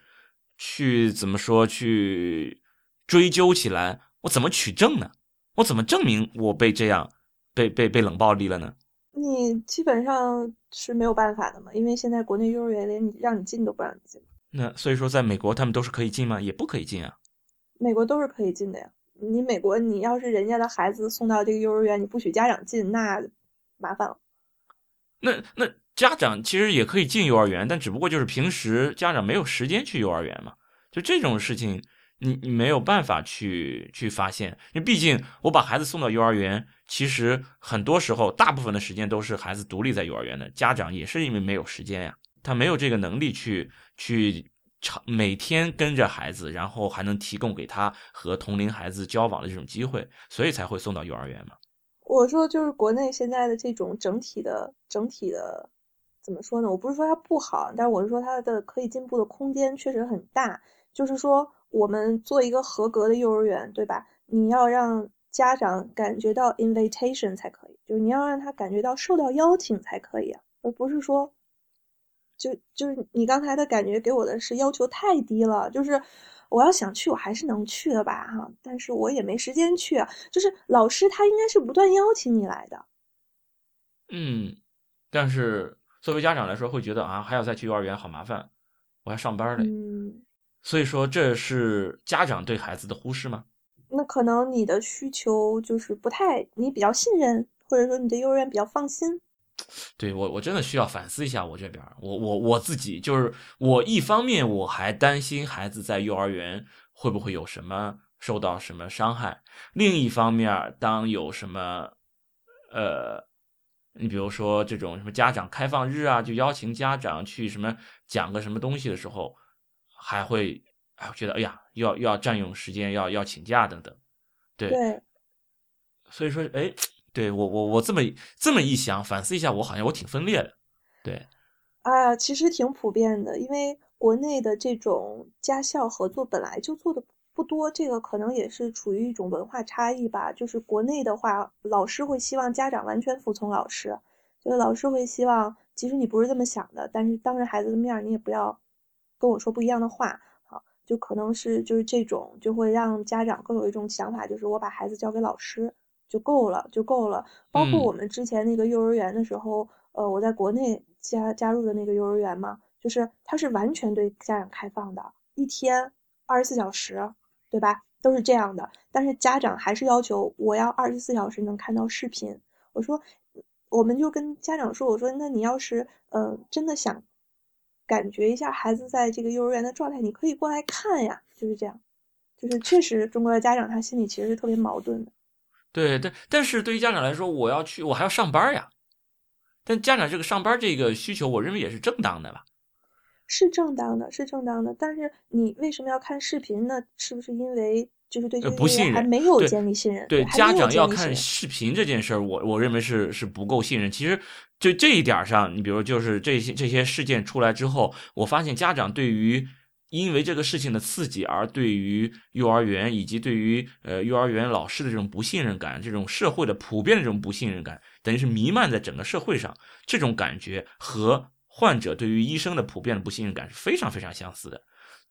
S1: 去怎么说去追究起来，我怎么取证呢？我怎么证明我被这样被被被冷暴力了呢？
S2: 你基本上是没有办法的嘛，因为现在国内幼儿园连你让你进都不让你进，
S1: 那所以说，在美国他们都是可以进吗？也不可以进啊。
S2: 美国都是可以进的呀。你美国你要是人家的孩子送到这个幼儿园，你不许家长进，那麻烦了。
S1: 那那家长其实也可以进幼儿园，但只不过就是平时家长没有时间去幼儿园嘛。就这种事情，你你没有办法去去发现，因为毕竟我把孩子送到幼儿园，其实很多时候大部分的时间都是孩子独立在幼儿园的，家长也是因为没有时间呀，他没有这个能力去去长每天跟着孩子，然后还能提供给他和同龄孩子交往的这种机会，所以才会送到幼儿园嘛。
S2: 我说就是国内现在的这种整体的整体的怎么说呢？我不是说它不好，但是我是说它的可以进步的空间确实很大。就是说，我们做一个合格的幼儿园，对吧？你要让家长感觉到 invitation 才可以，就是你要让他感觉到受到邀请才可以啊，而不是说，就就是你刚才的感觉给我的是要求太低了，就是我要想去，我还是能去的吧，哈，但是我也没时间去啊，就是老师他应该是不断邀请你来的，
S1: 嗯，但是作为家长来说，会觉得啊，还要再去幼儿园，好麻烦，我还上班嘞，
S2: 嗯。
S1: 所以说，这是家长对孩子的忽视吗？
S2: 那可能你的需求就是不太，你比较信任，或者说你对幼儿园比较放心。
S1: 对我，我真的需要反思一下我这边，我我我自己就是我一方面我还担心孩子在幼儿园会不会有什么受到什么伤害，另一方面，当有什么呃，你比如说这种什么家长开放日啊，就邀请家长去什么讲个什么东西的时候。还会，哎，觉得哎呀，要要占用时间，要要请假等等，对，所以说，哎，对我我我这么这么一想，反思一下，我好像我挺分裂的，对，
S2: 啊，其实挺普遍的，因为国内的这种家校合作本来就做的不多，这个可能也是处于一种文化差异吧。就是国内的话，老师会希望家长完全服从老师，就是老师会希望，即使你不是这么想的，但是当着孩子的面，你也不要。跟我说不一样的话，好，就可能是就是这种，就会让家长更有一种想法，就是我把孩子交给老师就够了，就够了。包括我们之前那个幼儿园的时候，呃，我在国内加加入的那个幼儿园嘛，就是它是完全对家长开放的，一天二十四小时，对吧？都是这样的。但是家长还是要求我要二十四小时能看到视频。我说，我们就跟家长说，我说那你要是呃真的想。感觉一下孩子在这个幼儿园的状态，你可以过来看呀，就是这样，就是确实中国的家长他心里其实是特别矛盾的。
S1: 对，但但是对于家长来说，我要去，我还要上班呀。但家长这个上班这个需求，我认为也是正当的吧？
S2: 是正当的，是正当的。但是你为什么要看视频呢？是不是因为？就是对
S1: 不信任，
S2: 还没有建立信任。
S1: 对家长要看视频这件事儿，我我认为是是不够信任。其实就这一点上，你比如就是这些这些事件出来之后，我发现家长对于因为这个事情的刺激而对于幼儿园以及对于呃幼儿园老师的这种不信任感，这种社会的普遍的这种不信任感，等于是弥漫在整个社会上。这种感觉和患者对于医生的普遍的不信任感是非常非常相似的。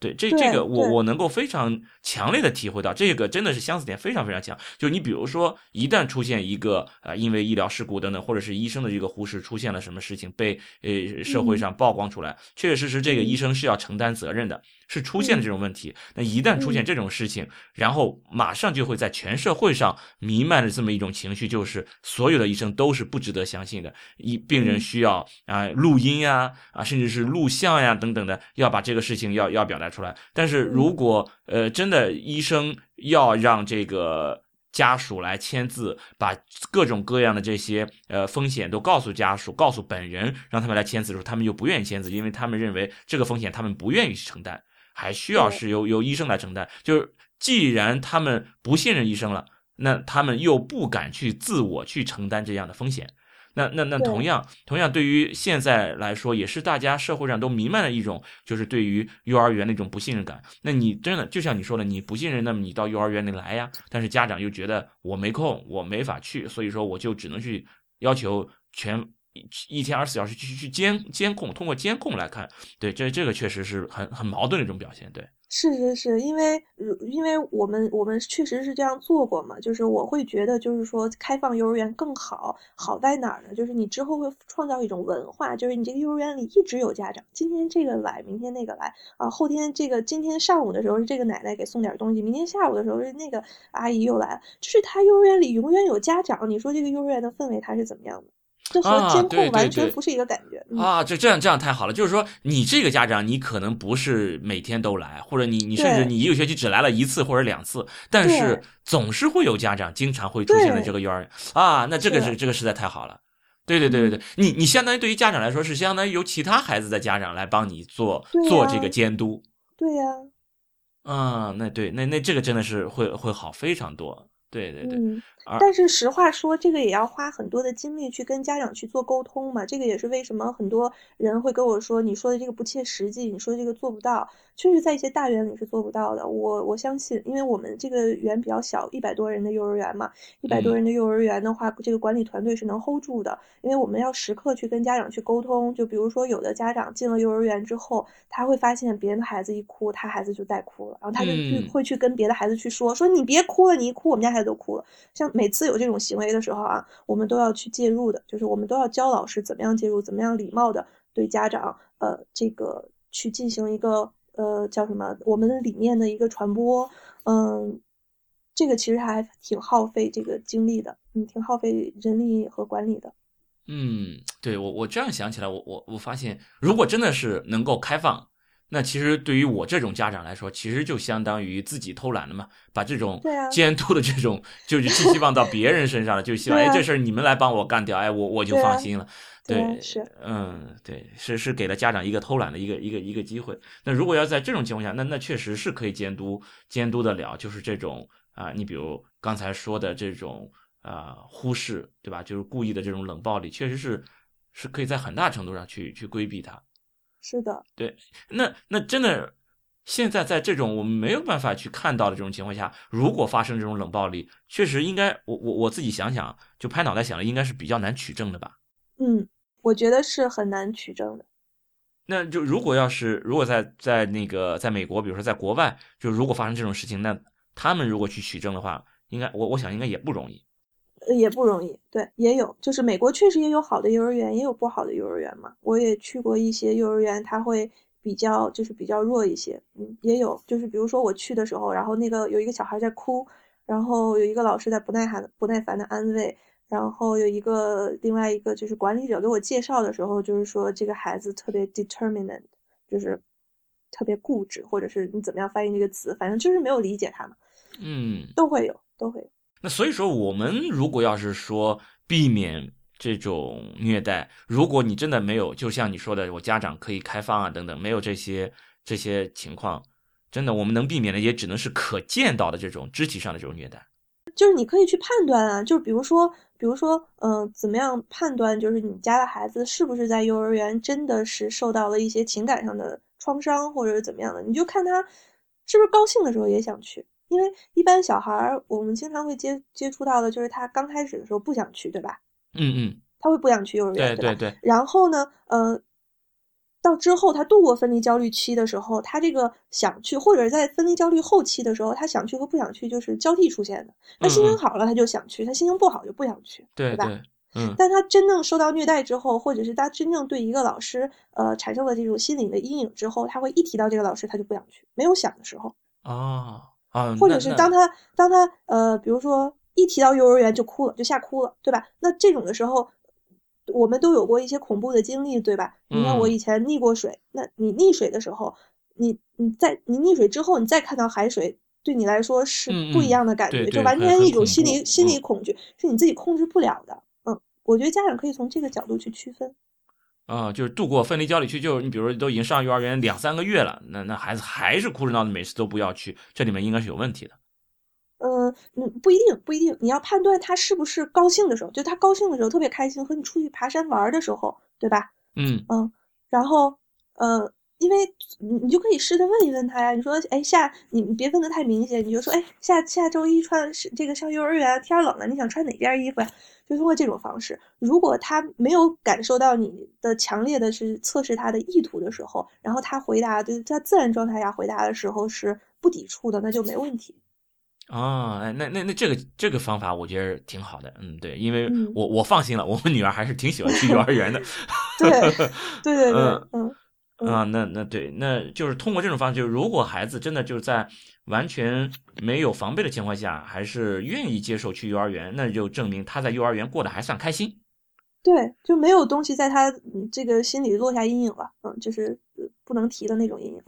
S1: 对，这这个我我能够非常强烈的体会到，这个真的是相似点非常非常强。就你比如说，一旦出现一个呃，因为医疗事故等等，或者是医生的这个忽视出现了什么事情被呃社会上曝光出来，确确实实这个医生是要承担责任的。是出现了这种问题，那一旦出现这种事情，然后马上就会在全社会上弥漫着这么一种情绪，就是所有的医生都是不值得相信的，一病人需要啊录音呀啊甚至是录像呀等等的，要把这个事情要要表达出来。但是如果呃真的医生要让这个家属来签字，把各种各样的这些呃风险都告诉家属，告诉本人，让他们来签字的时候，他们又不愿意签字，因为他们认为这个风险他们不愿意去承担。还需要是由由医生来承担，就是既然他们不信任医生了，那他们又不敢去自我去承担这样的风险，那那那同样同样对于现在来说，也是大家社会上都弥漫的一种，就是对于幼儿园的一种不信任感。那你真的就像你说的，你不信任，那么你到幼儿园里来呀，但是家长又觉得我没空，我没法去，所以说我就只能去要求全。一天二十四小时去去监监控，通过监控来看，对，这这个确实是很很矛盾的一种表现，对。
S2: 是是是，因为因为我们我们确实是这样做过嘛，就是我会觉得，就是说开放幼儿园更好，好在哪儿呢？就是你之后会创造一种文化，就是你这个幼儿园里一直有家长，今天这个来，明天那个来啊，后天这个今天上午的时候是这个奶奶给送点东西，明天下午的时候是那个阿姨又来了，就是他幼儿园里永远有家长，你说这个幼儿园的氛围它是怎么样的？这和
S1: 啊
S2: 监
S1: 对对
S2: 控完全
S1: 对。
S2: 不是一个感觉。嗯。
S1: 啊，这这样这样太好了，就是说你这个家长，你可能不是每天都来，或者你你甚至你一个学期只来了一次或者两次，但是总是会有家长经常会出现在这个幼儿园啊，那这个
S2: 是
S1: 是。这个实在太好了。对对对对对，
S2: 嗯。
S1: 你你相当于对于家长来说是相当于由其他孩子的家长来帮你做做这个监督。
S2: 对呀、
S1: 啊，那对那那这个真的是会会好非常多。对对对，
S2: 但是实话说，这个也要花很多的精力去跟家长去做沟通嘛。这个也是为什么很多人会跟我说，你说的这个不切实际，你说的这个做不到。确实，在一些大园里是做不到的。我我相信，因为我们这个园比较小，一百多人的幼儿园嘛，一百多
S1: 嗯
S2: 人的幼儿园的话，这个管理团队是能 hold 住的。因为我们要时刻去跟家长去沟通。就比如说，有的家长进了幼儿园之后，他会发现别人的孩子一哭，他孩子就带哭了，然后他就去
S1: 嗯
S2: 会去跟别的孩子去说，说你别哭了，你一哭，我们家孩子都哭了。像每次有这种行为的时候啊，我们都要去介入的，就是我们都要教老师怎么样介入，怎么样礼貌的对家长，呃，这个去进行一个呃叫什么我们的理念的一个传播，嗯，这个其实还挺耗费这个精力的，嗯，挺耗费人力和管理的。
S1: 嗯，对我我这样想起来，我我我发现，如果真的是能够开放，那其实对于我这种家长来说，其实就相当于自己偷懒了嘛，把这种监督的这种就是寄希望到别人身上了，就希望哎这事儿你们来帮我干掉，哎我我就放心了。对，
S2: 是
S1: 嗯，对，是是给了家长一个偷懒的一个一个一个机会。那如果要在这种情况下，那那确实是可以监督监督得了，就是这种啊、你比如刚才说的这种啊、忽视，对吧？就是故意的这种冷暴力，确实是是可以在很大程度上去去规避它。
S2: 是的，对
S1: 那那真的，现在在这种我们没有办法去看到的这种情况下，如果发生这种冷暴力，确实应该，我我我自己想想，就拍脑袋想了，应该是比较难取证的吧。
S2: 嗯，我觉得是很难取证的。
S1: 那就如果要是如果在在那个在美国，比如说在国外，就如果发生这种事情，那他们如果去取证的话，应该我我想应该也不容易。
S2: 呃也不容易，对，也有，就是美国确实也有好的幼儿园，也有不好的幼儿园嘛。我也去过一些幼儿园，它会比较就是比较弱一些，嗯，也有，就是比如说我去的时候，然后那个有一个小孩在哭，然后有一个老师在不耐烦不耐烦的安慰，然后有一个另外一个就是管理者给我介绍的时候，就是说这个孩子特别 determined，就是特别固执，或者是你怎么样翻译这个词，反正就是没有理解他嘛，
S1: 嗯，
S2: 都会有，都会有。
S1: 那所以说，我们如果要是说避免这种虐待，如果你真的没有，就像你说的，我家长可以开放啊等等，没有这些这些情况，真的我们能避免的也只能是可见到的这种肢体上的这种虐待。
S2: 就是你可以去判断啊，就是比如说，比如说，嗯、怎么样判断，就是你家的孩子是不是在幼儿园真的是受到了一些情感上的创伤，或者是怎么样的，你就看他是不是高兴的时候也想去。因为一般小孩儿，我们经常会接接触到的，就是他刚开始的时候不想去，对吧？
S1: 嗯嗯，
S2: 他会不想去幼儿园，
S1: 对对对，
S2: 然后呢，呃，到之后他度过分离焦虑期的时候，他这个想去，或者在分离焦虑后期的时候，他想去和不想去就是交替出现的。他心情好了，他就想去；他心情不好就不想去，吧？
S1: 对对，嗯
S2: 但他真正受到虐待之后，或者是他真正对一个老师呃产生了这种心理的阴影之后，他会一提到这个老师他就不想去，没有想的时候，
S1: 哦啊，
S2: 或者是当他当他呃，比如说一提到幼儿园就哭了，就吓哭了，对吧？那这种的时候，我们都有过一些恐怖的经历，对吧？你看我
S1: 嗯
S2: 以前溺过水，那你溺水的时候，你你在你溺水之后，你再看到海水，对你来说是不一样的感觉，就完全一种心理心理
S1: 嗯
S2: 恐惧，是你自己控制不了的。嗯，我觉得家长可以从这个角度去区分。
S1: 啊、就是度过分离焦虑期，就是你比如说都已经上幼儿园两三个月了，那那孩子还是哭着闹着，每次都不要去，这里面应该是有问题的。
S2: 嗯嗯，不一定，不一定。你要判断他是不是高兴的时候，就他高兴的时候特别开心，和你出去爬山玩儿的时候，对吧？
S1: 嗯
S2: 嗯，然后呃，因为你你就可以试着问一问他呀，你说，哎，下你你别问的太明显，你就说，哎，下下周一穿是这个上幼儿园，天冷了，你想穿哪件衣服呀？就通过这种方式，如果他没有感受到你的强烈的是测试他的意图的时候，然后他回答就是他自然状态下回答的时候是不抵触的，那就没问题。
S1: 啊，哎，那那那这个这个方法我觉得挺好的，嗯，对，因为
S2: 嗯
S1: 我我放心了，我们女儿还是挺喜欢去幼儿园的。
S2: 对对对对，
S1: 嗯
S2: 嗯嗯
S1: 啊，那那对，那就是通过这种方式，就是如果孩子真的就是在完全没有防备的情况下，还是愿意接受去幼儿园，那就证明他在幼儿园过得还算开心。
S2: 对，就没有东西在他这个心里落下阴影了，嗯，就是不能提的那种阴影。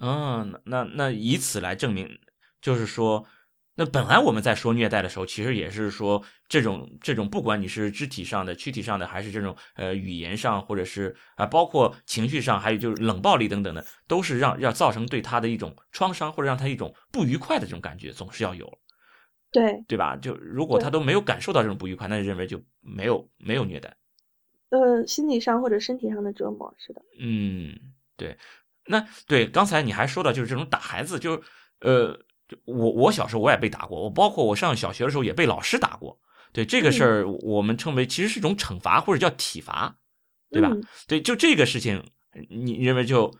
S1: 嗯，那那以此来证明，就是说。那本来我们在说虐待的时候，其实也是说这种这种，不管你是肢体上的、躯体上的，还是这种呃语言上，或者是啊，包括情绪上，还有就是冷暴力等等的，都是让要造成对他的一种创伤，或者让他一种不愉快的这种感觉，总是要有，
S2: 对。
S1: 对吧？就如果他都没有感受到这种不愉快，那就认为就没有没有虐待，
S2: 呃，心理上或者身体上的折磨，是的，
S1: 嗯，对，那对刚才你还说到就是这种打孩子，就呃。我我小时候我也被打过，我包括我上小学的时候也被老师打过。对这个事儿，我们称为其实是一种惩罚或者叫体罚，对吧？对，就这个事情，你认为就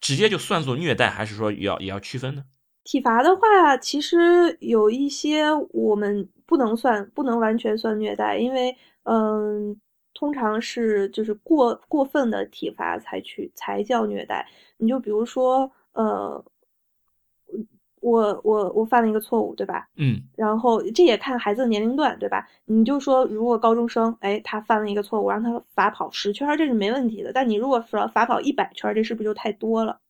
S1: 直接就算作虐待，还是说要也要区分呢？
S2: 体罚的话，其实有一些我们不能算，不能完全算虐待，因为嗯，通常是就是过过分的体罚才去才叫虐待。你就比如说呃。我我我犯了一个错误，对吧？
S1: 嗯，
S2: 然后这也看孩子的年龄段，对吧？你就说，如果高中生，哎，他犯了一个错误，让他罚跑十圈，这是没问题的。但你如果说罚跑一百圈，这是不是就太多了？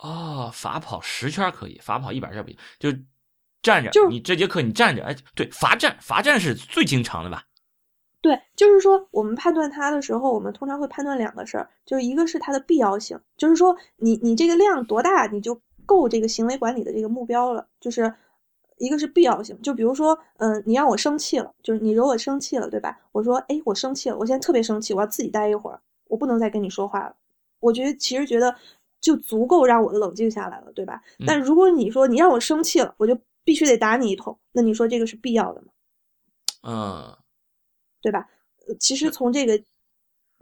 S1: 哦，罚跑十圈可以，罚跑一百圈不行，就站着。
S2: 就
S1: 你这节课你站着，哎，对，罚站，罚站是最经常的吧？
S2: 对，就是说我们判断他的时候，我们通常会判断两个事儿，就是一个是他的必要性，就是说你你这个量多大，你就。够这个行为管理的这个目标了，就是一个是必要性，就比如说，嗯，你让我生气了，就是你惹我生气了，对吧？我说，哎，我生气了，我现在特别生气，我要自己待一会儿，我不能再跟你说话了。我觉得其实觉得就足够让我冷静下来了，对吧？但如果你说你让我生气了，我就必须得打你一通，那你说这个是必要的吗？
S1: 嗯，
S2: 对吧？其实从这个。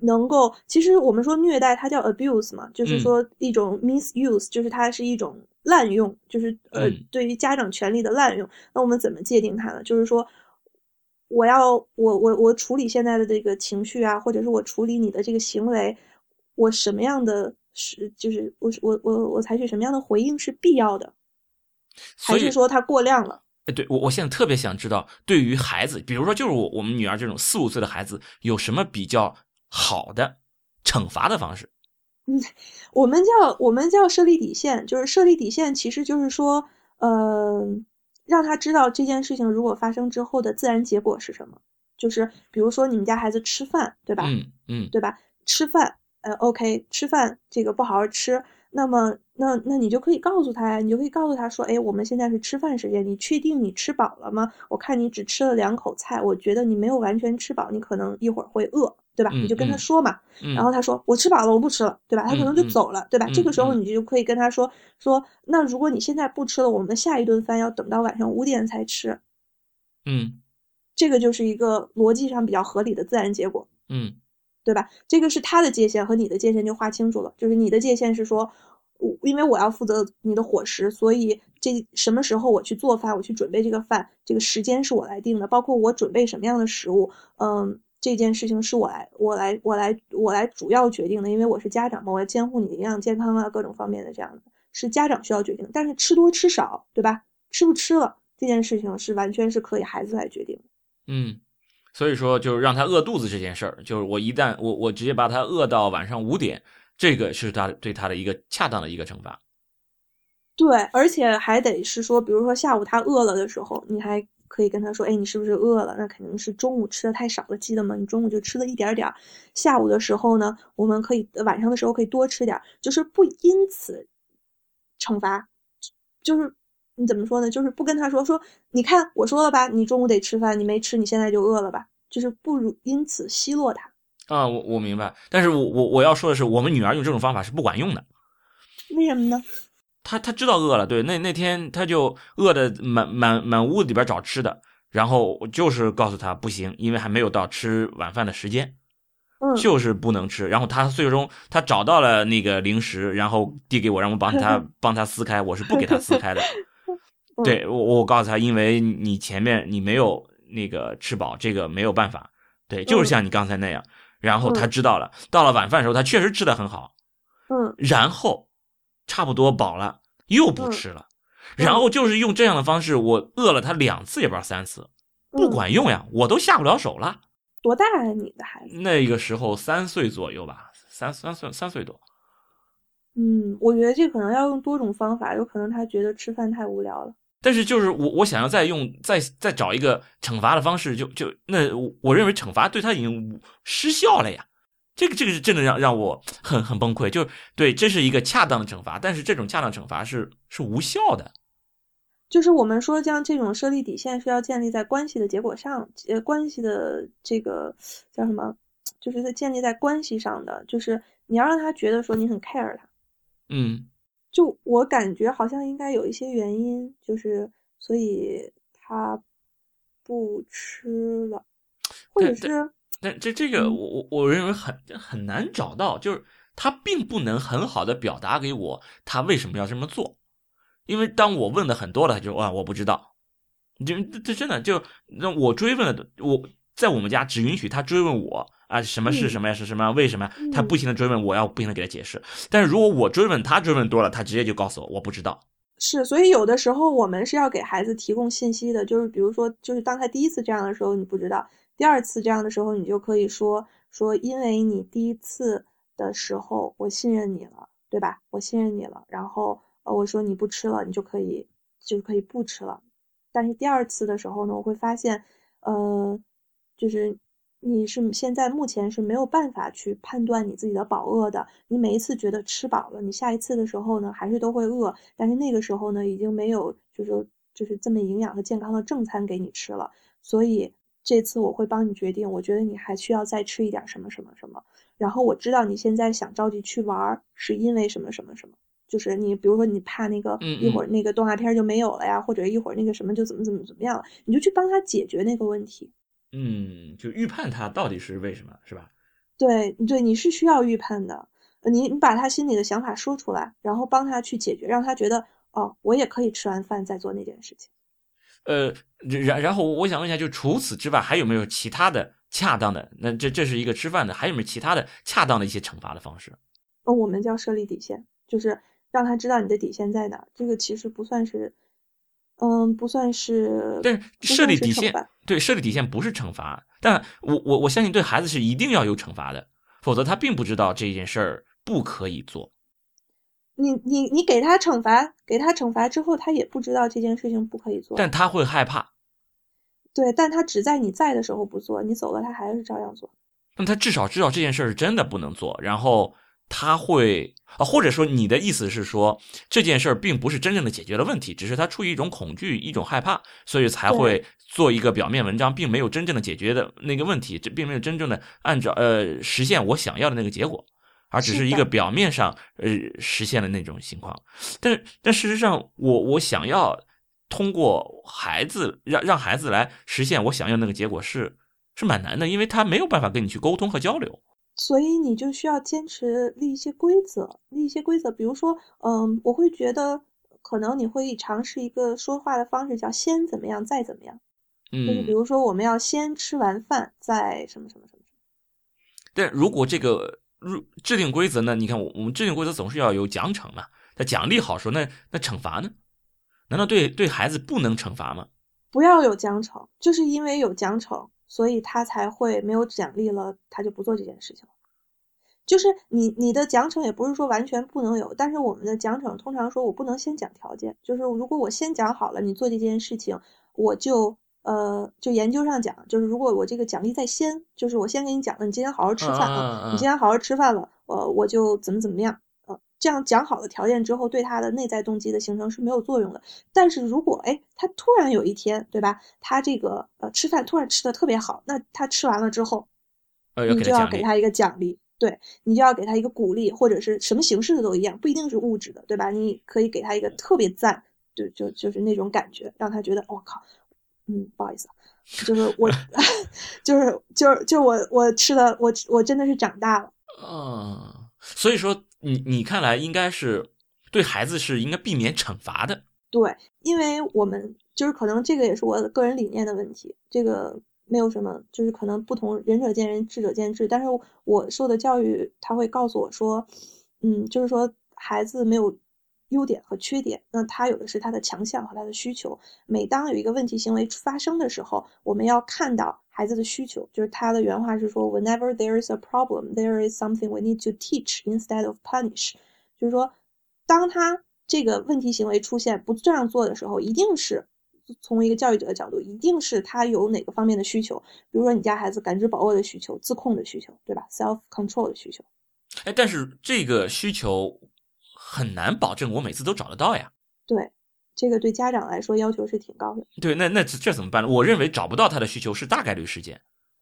S2: 能够，其实我们说虐待，它叫 abuse 嘛，就是说一种 misuse，就是它是一种滥用，就是呃，对于家长权利的滥用。那我们怎么界定它呢？就是说，我要我我我处理现在的这个情绪啊，或者是我处理你的这个行为，我什么样的是就是我我我我采取什么样的回应是必要的，还是说它过量了？
S1: 哎，对我我现在特别想知道，对于孩子，比如说就是我我们女儿这种四五岁的孩子，有什么比较？好的惩罚的方式，
S2: 嗯，我们叫我们叫设立底线，就是设立底线，其实就是说，呃，让他知道这件事情如果发生之后的自然结果是什么。就是比如说你们家孩子吃饭，对吧？
S1: 嗯嗯，
S2: 对吧？吃饭，呃，OK，吃饭这个不好好吃。那么，那那你就可以告诉他呀，你就可以告诉他说，哎，我们现在是吃饭时间，你确定你吃饱了吗？我看你只吃了两口菜，我觉得你没有完全吃饱，你可能一会儿会饿，对吧？你就跟他说嘛，然后他说我吃饱了，我不吃了，对吧？他可能就走了，对吧？这个时候你就可以跟他说说，那如果你现在不吃了，我们下一顿饭要等到晚上五点才吃，
S1: 嗯，
S2: 这个就是一个逻辑上比较合理的自然结果，
S1: 嗯，
S2: 对吧？这个是他的界限和你的界限就划清楚了，就是你的界限是说。我因为我要负责你的伙食，所以这什么时候我去做饭，我去准备这个饭，这个时间是我来定的。包括我准备什么样的食物，嗯，这件事情是我来，我来，我来，我来主要决定的。因为我是家长嘛，我要监护你营养健康啊，各种方面的这样的，是家长需要决定。但是吃多吃少，对吧？吃不吃了这件事情是完全是可以孩子来决定。
S1: 嗯，所以说就是让他饿肚子这件事儿，就是我一旦我我直接把他饿到晚上五点。这个是他对他的一个恰当的一个惩罚，
S2: 对，而且还得是说，比如说下午他饿了的时候，你还可以跟他说：“哎，你是不是饿了？那肯定是中午吃的太少了，记得吗？你中午就吃了一点点儿，下午的时候呢，我们可以晚上的时候可以多吃点儿，就是不因此惩罚，就是你怎么说呢？就是不跟他说说，你看我说了吧，你中午得吃饭，你没吃，你现在就饿了吧？就是不如因此奚落他。”
S1: 啊，我我明白，但是我我我要说的是，我们女儿用这种方法是不管用的。
S2: 为什么呢？
S1: 她她知道饿了，对，那那天她就饿的满满满屋子里边找吃的，然后就是告诉她不行，因为还没有到吃晚饭的时间，
S2: 嗯，
S1: 就是不能吃。然后她最终她找到了那个零食，然后递给我，让我帮她 帮她撕开，我是不给她撕开的。对我我告诉他，因为你前面你没有那个吃饱，这个没有办法。对，就是像你刚才那样。然后他知道了，到了晚饭的时候，他确实吃的很好，
S2: 嗯，
S1: 然后差不多饱了，又不吃了，然后就是用这样的方式，我饿了他两次也不知道三次，不管用呀，我都下不了手了。
S2: 多大啊？你的孩子？
S1: 那个时候三岁左右吧，三三岁三岁多。
S2: 嗯，我觉得这可能要用多种方法，有可能他觉得吃饭太无聊了。
S1: 但是就是我我想要再用再再找一个惩罚的方式，就就那我认为惩罚对他已经失效了呀。这个这个是真的让让我很很崩溃。就对，这是一个恰当的惩罚，但是这种恰当惩罚是是无效的。
S2: 就是我们说，像这种设立底线是要建立在关系的结果上，呃，关系的这个叫什么？就是在建立在关系上的，就是你要让他觉得说你很 care 他。
S1: 嗯，
S2: 就我感觉好像应该有一些原因，就是所以他不吃了，或者是，
S1: 但这这个我我我认为很很难找到，就是他并不能很好的表达给我他为什么要这么做。因为当我问的很多了，他就啊，我不知道，就这真的就那我追问了。我在我们家只允许他追问我啊，什么是什么呀？是什么？为什么？他不停的追问，我要不停的给他解释。但是如果我追问他，追问多了，他直接就告诉我，我不知道。
S2: 是，所以有的时候我们是要给孩子提供信息的，就是比如说，就是当他第一次这样的时候，你不知道；第二次这样的时候，你就可以说说，因为你第一次的时候我信任你了，对吧？我信任你了，然后。呃，我说你不吃了，你就可以就可以不吃了。但是第二次的时候呢，我会发现，呃，就是你是现在目前是没有办法去判断你自己的饱饿的。你每一次觉得吃饱了，你下一次的时候呢，还是都会饿。但是那个时候呢，已经没有就是就是这么营养和健康的正餐给你吃了。所以这次我会帮你决定，我觉得你还需要再吃一点什么什么什么。然后我知道你现在想着急去玩，是因为什么什么什么。就是你，比如说你怕那个一会儿那个动画片就没有了呀，或者一会儿那个什么就怎么怎么怎么样了，你就去帮他解决那个问题。
S1: 嗯，就预判他到底是为什么，是吧？
S2: 对对，你是需要预判的。你你把他心里的想法说出来，然后帮他去解决，让他觉得哦，我也可以吃完饭再做那件事情。
S1: 呃，然然后我想问一下，就除此之外，还有没有其他的恰当的？那这这是一个吃饭的，还有没有其他的恰当的一些惩罚的方式？
S2: 呃，我们叫设立底线，就是。让他知道你的底线在哪，这个其实不算是，嗯，不算是。
S1: 但是设立底线，对设立底线不是惩罚，但我我我相信对孩子是一定要有惩罚的，否则他并不知道这件事儿不可以做。
S2: 你你你给他惩罚，给他惩罚之后，他也不知道这件事情不可以做，
S1: 但他会害怕。
S2: 对，但他只在你在的时候不做，你走了，他还是照样做。
S1: 那他至少知道这件事儿真的不能做，然后。他会啊，或者说你的意思是说这件事儿并不是真正的解决了问题，只是他出于一种恐惧、一种害怕，所以才会做一个表面文章，并没有真正的解决的那个问题，这并没有真正的按照呃实现我想要的那个结果，而只是一个表面上呃实现了那种情况。但但事实上，我我想要通过孩子让让孩子来实现我想要那个结果是是蛮难的，因为他没有办法跟你去沟通和交流。
S2: 所以你就需要坚持立一些规则，立一些规则。比如说，嗯，我会觉得可能你会尝试一个说话的方式，叫先怎么样，再怎么样。
S1: 嗯，
S2: 就是比如说，我们要先吃完饭，再什么什么什么。
S1: 但如果这个入制定规则呢？你看，我我们制定规则总是要有奖惩嘛。那奖励好说，那那惩罚呢？难道对对孩子不能惩罚吗？
S2: 不要有奖惩，就是因为有奖惩。所以他才会没有奖励了，他就不做这件事情了。就是你你的奖惩也不是说完全不能有，但是我们的奖惩通常说我不能先讲条件，就是如果我先讲好了你做这件事情，我就呃就研究上讲，就是如果我这个奖励在先，就是我先给你讲了，你今天好好吃饭
S1: 啊，
S2: 你今天好好吃饭了，呃我就怎么怎么样。这样讲好的条件之后，对他的内在动机的形成是没有作用的。但是如果哎，他突然有一天，对吧？他这个呃吃饭突然吃的特别好，那他吃完了之后，你就要给他一个奖励，对你就要给他一个鼓励，或者是什么形式的都一样，不一定是物质的，对吧？你可以给他一个特别赞，就就就是那种感觉，让他觉得我靠，嗯，不好意思，就是我，就是就是就我我吃的我我真的是长大了
S1: 嗯，所以说。你你看来应该是对孩子是应该避免惩罚的，
S2: 对，因为我们就是可能这个也是我个人理念的问题，这个没有什么，就是可能不同仁者见仁，智者见智。但是我受的教育他会告诉我说，嗯，就是说孩子没有优点和缺点，那他有的是他的强项和他的需求。每当有一个问题行为发生的时候，我们要看到。孩子的需求，就是他的原话是说，Whenever there is a problem, there is something we need to teach instead of punish。就是说，当他这个问题行为出现不这样做的时候，一定是从一个教育者的角度，一定是他有哪个方面的需求，比如说你家孩子感知、把握的需求、自控的需求，对吧？self control 的需求。
S1: 哎，但是这个需求很难保证我每次都找得到呀。
S2: 对，这个对家长来说要求是挺高的。
S1: 对，那那这怎么办呢？我认为找不到他的需求是大概率事件，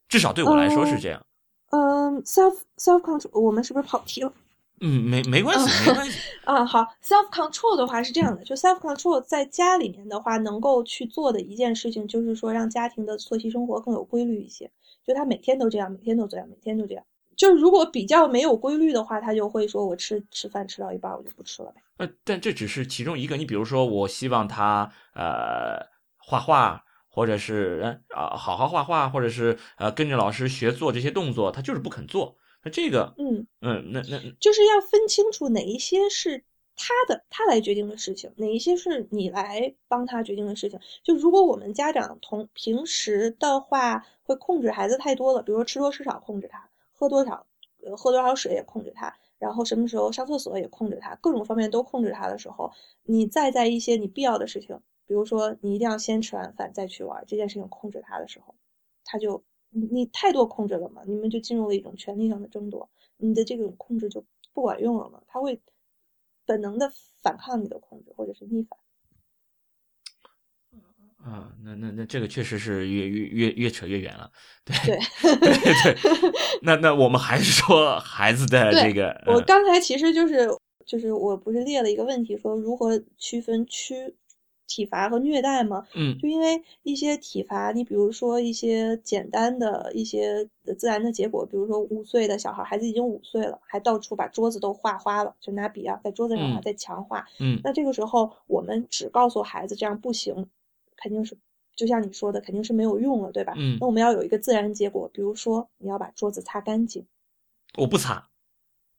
S1: 至少对我来说是这样。
S2: 嗯，self self control，我们是不是跑题了？
S1: 嗯，没没关系，没关系。
S2: 啊，好，self control 的话是这样的，就 self control 在家里面的话，能够去做的一件事情，就是说让家庭的作息生活更有规律一些。就他每天都这样，每天都这样，每天都这样。就是如果比较没有规律的话，他就会说我吃吃饭吃到一半我就不吃了呗。
S1: 呃，但这只是其中一个。你比如说，我希望他呃画画，或者是啊好好画画，或者是呃跟着老师学做这些动作，他就是不肯做。那这个，
S2: 嗯
S1: 嗯，那那
S2: 就是要分清楚哪一些是他的，他来决定的事情，哪一些是你来帮他决定的事情。就如果我们家长同平时的话会控制孩子太多了，比如说吃多吃少控制他。喝多少，呃，喝多少水也控制他，然后什么时候上厕所也控制他，各种方面都控制他的时候，你再在一些你必要的事情，比如说你一定要先吃完饭再去玩这件事情控制他的时候，他就你你太多控制了嘛，你们就进入了一种权力上的争夺，你的这种控制就不管用了嘛，他会本能的反抗你的控制或者是逆反。
S1: 啊，那那那这个确实是越越越越扯越远了，对
S2: 对
S1: 对对，那那我们还是说孩子的这个，
S2: 我刚才其实就是就是我不是列了一个问题，说如何区分区体罚和虐待吗？
S1: 嗯，
S2: 就因为一些体罚，你比如说一些简单的一些自然的结果，比如说五岁的小孩，孩子已经五岁了，还到处把桌子都画花了，就拿笔啊在桌子上画，在墙画，
S1: 嗯，
S2: 那这个时候我们只告诉孩子这样不行。肯定是，就像你说的，肯定是没有用了，对吧？
S1: 嗯。
S2: 那我们要有一个自然结果，比如说你要把桌子擦干净。
S1: 我不擦。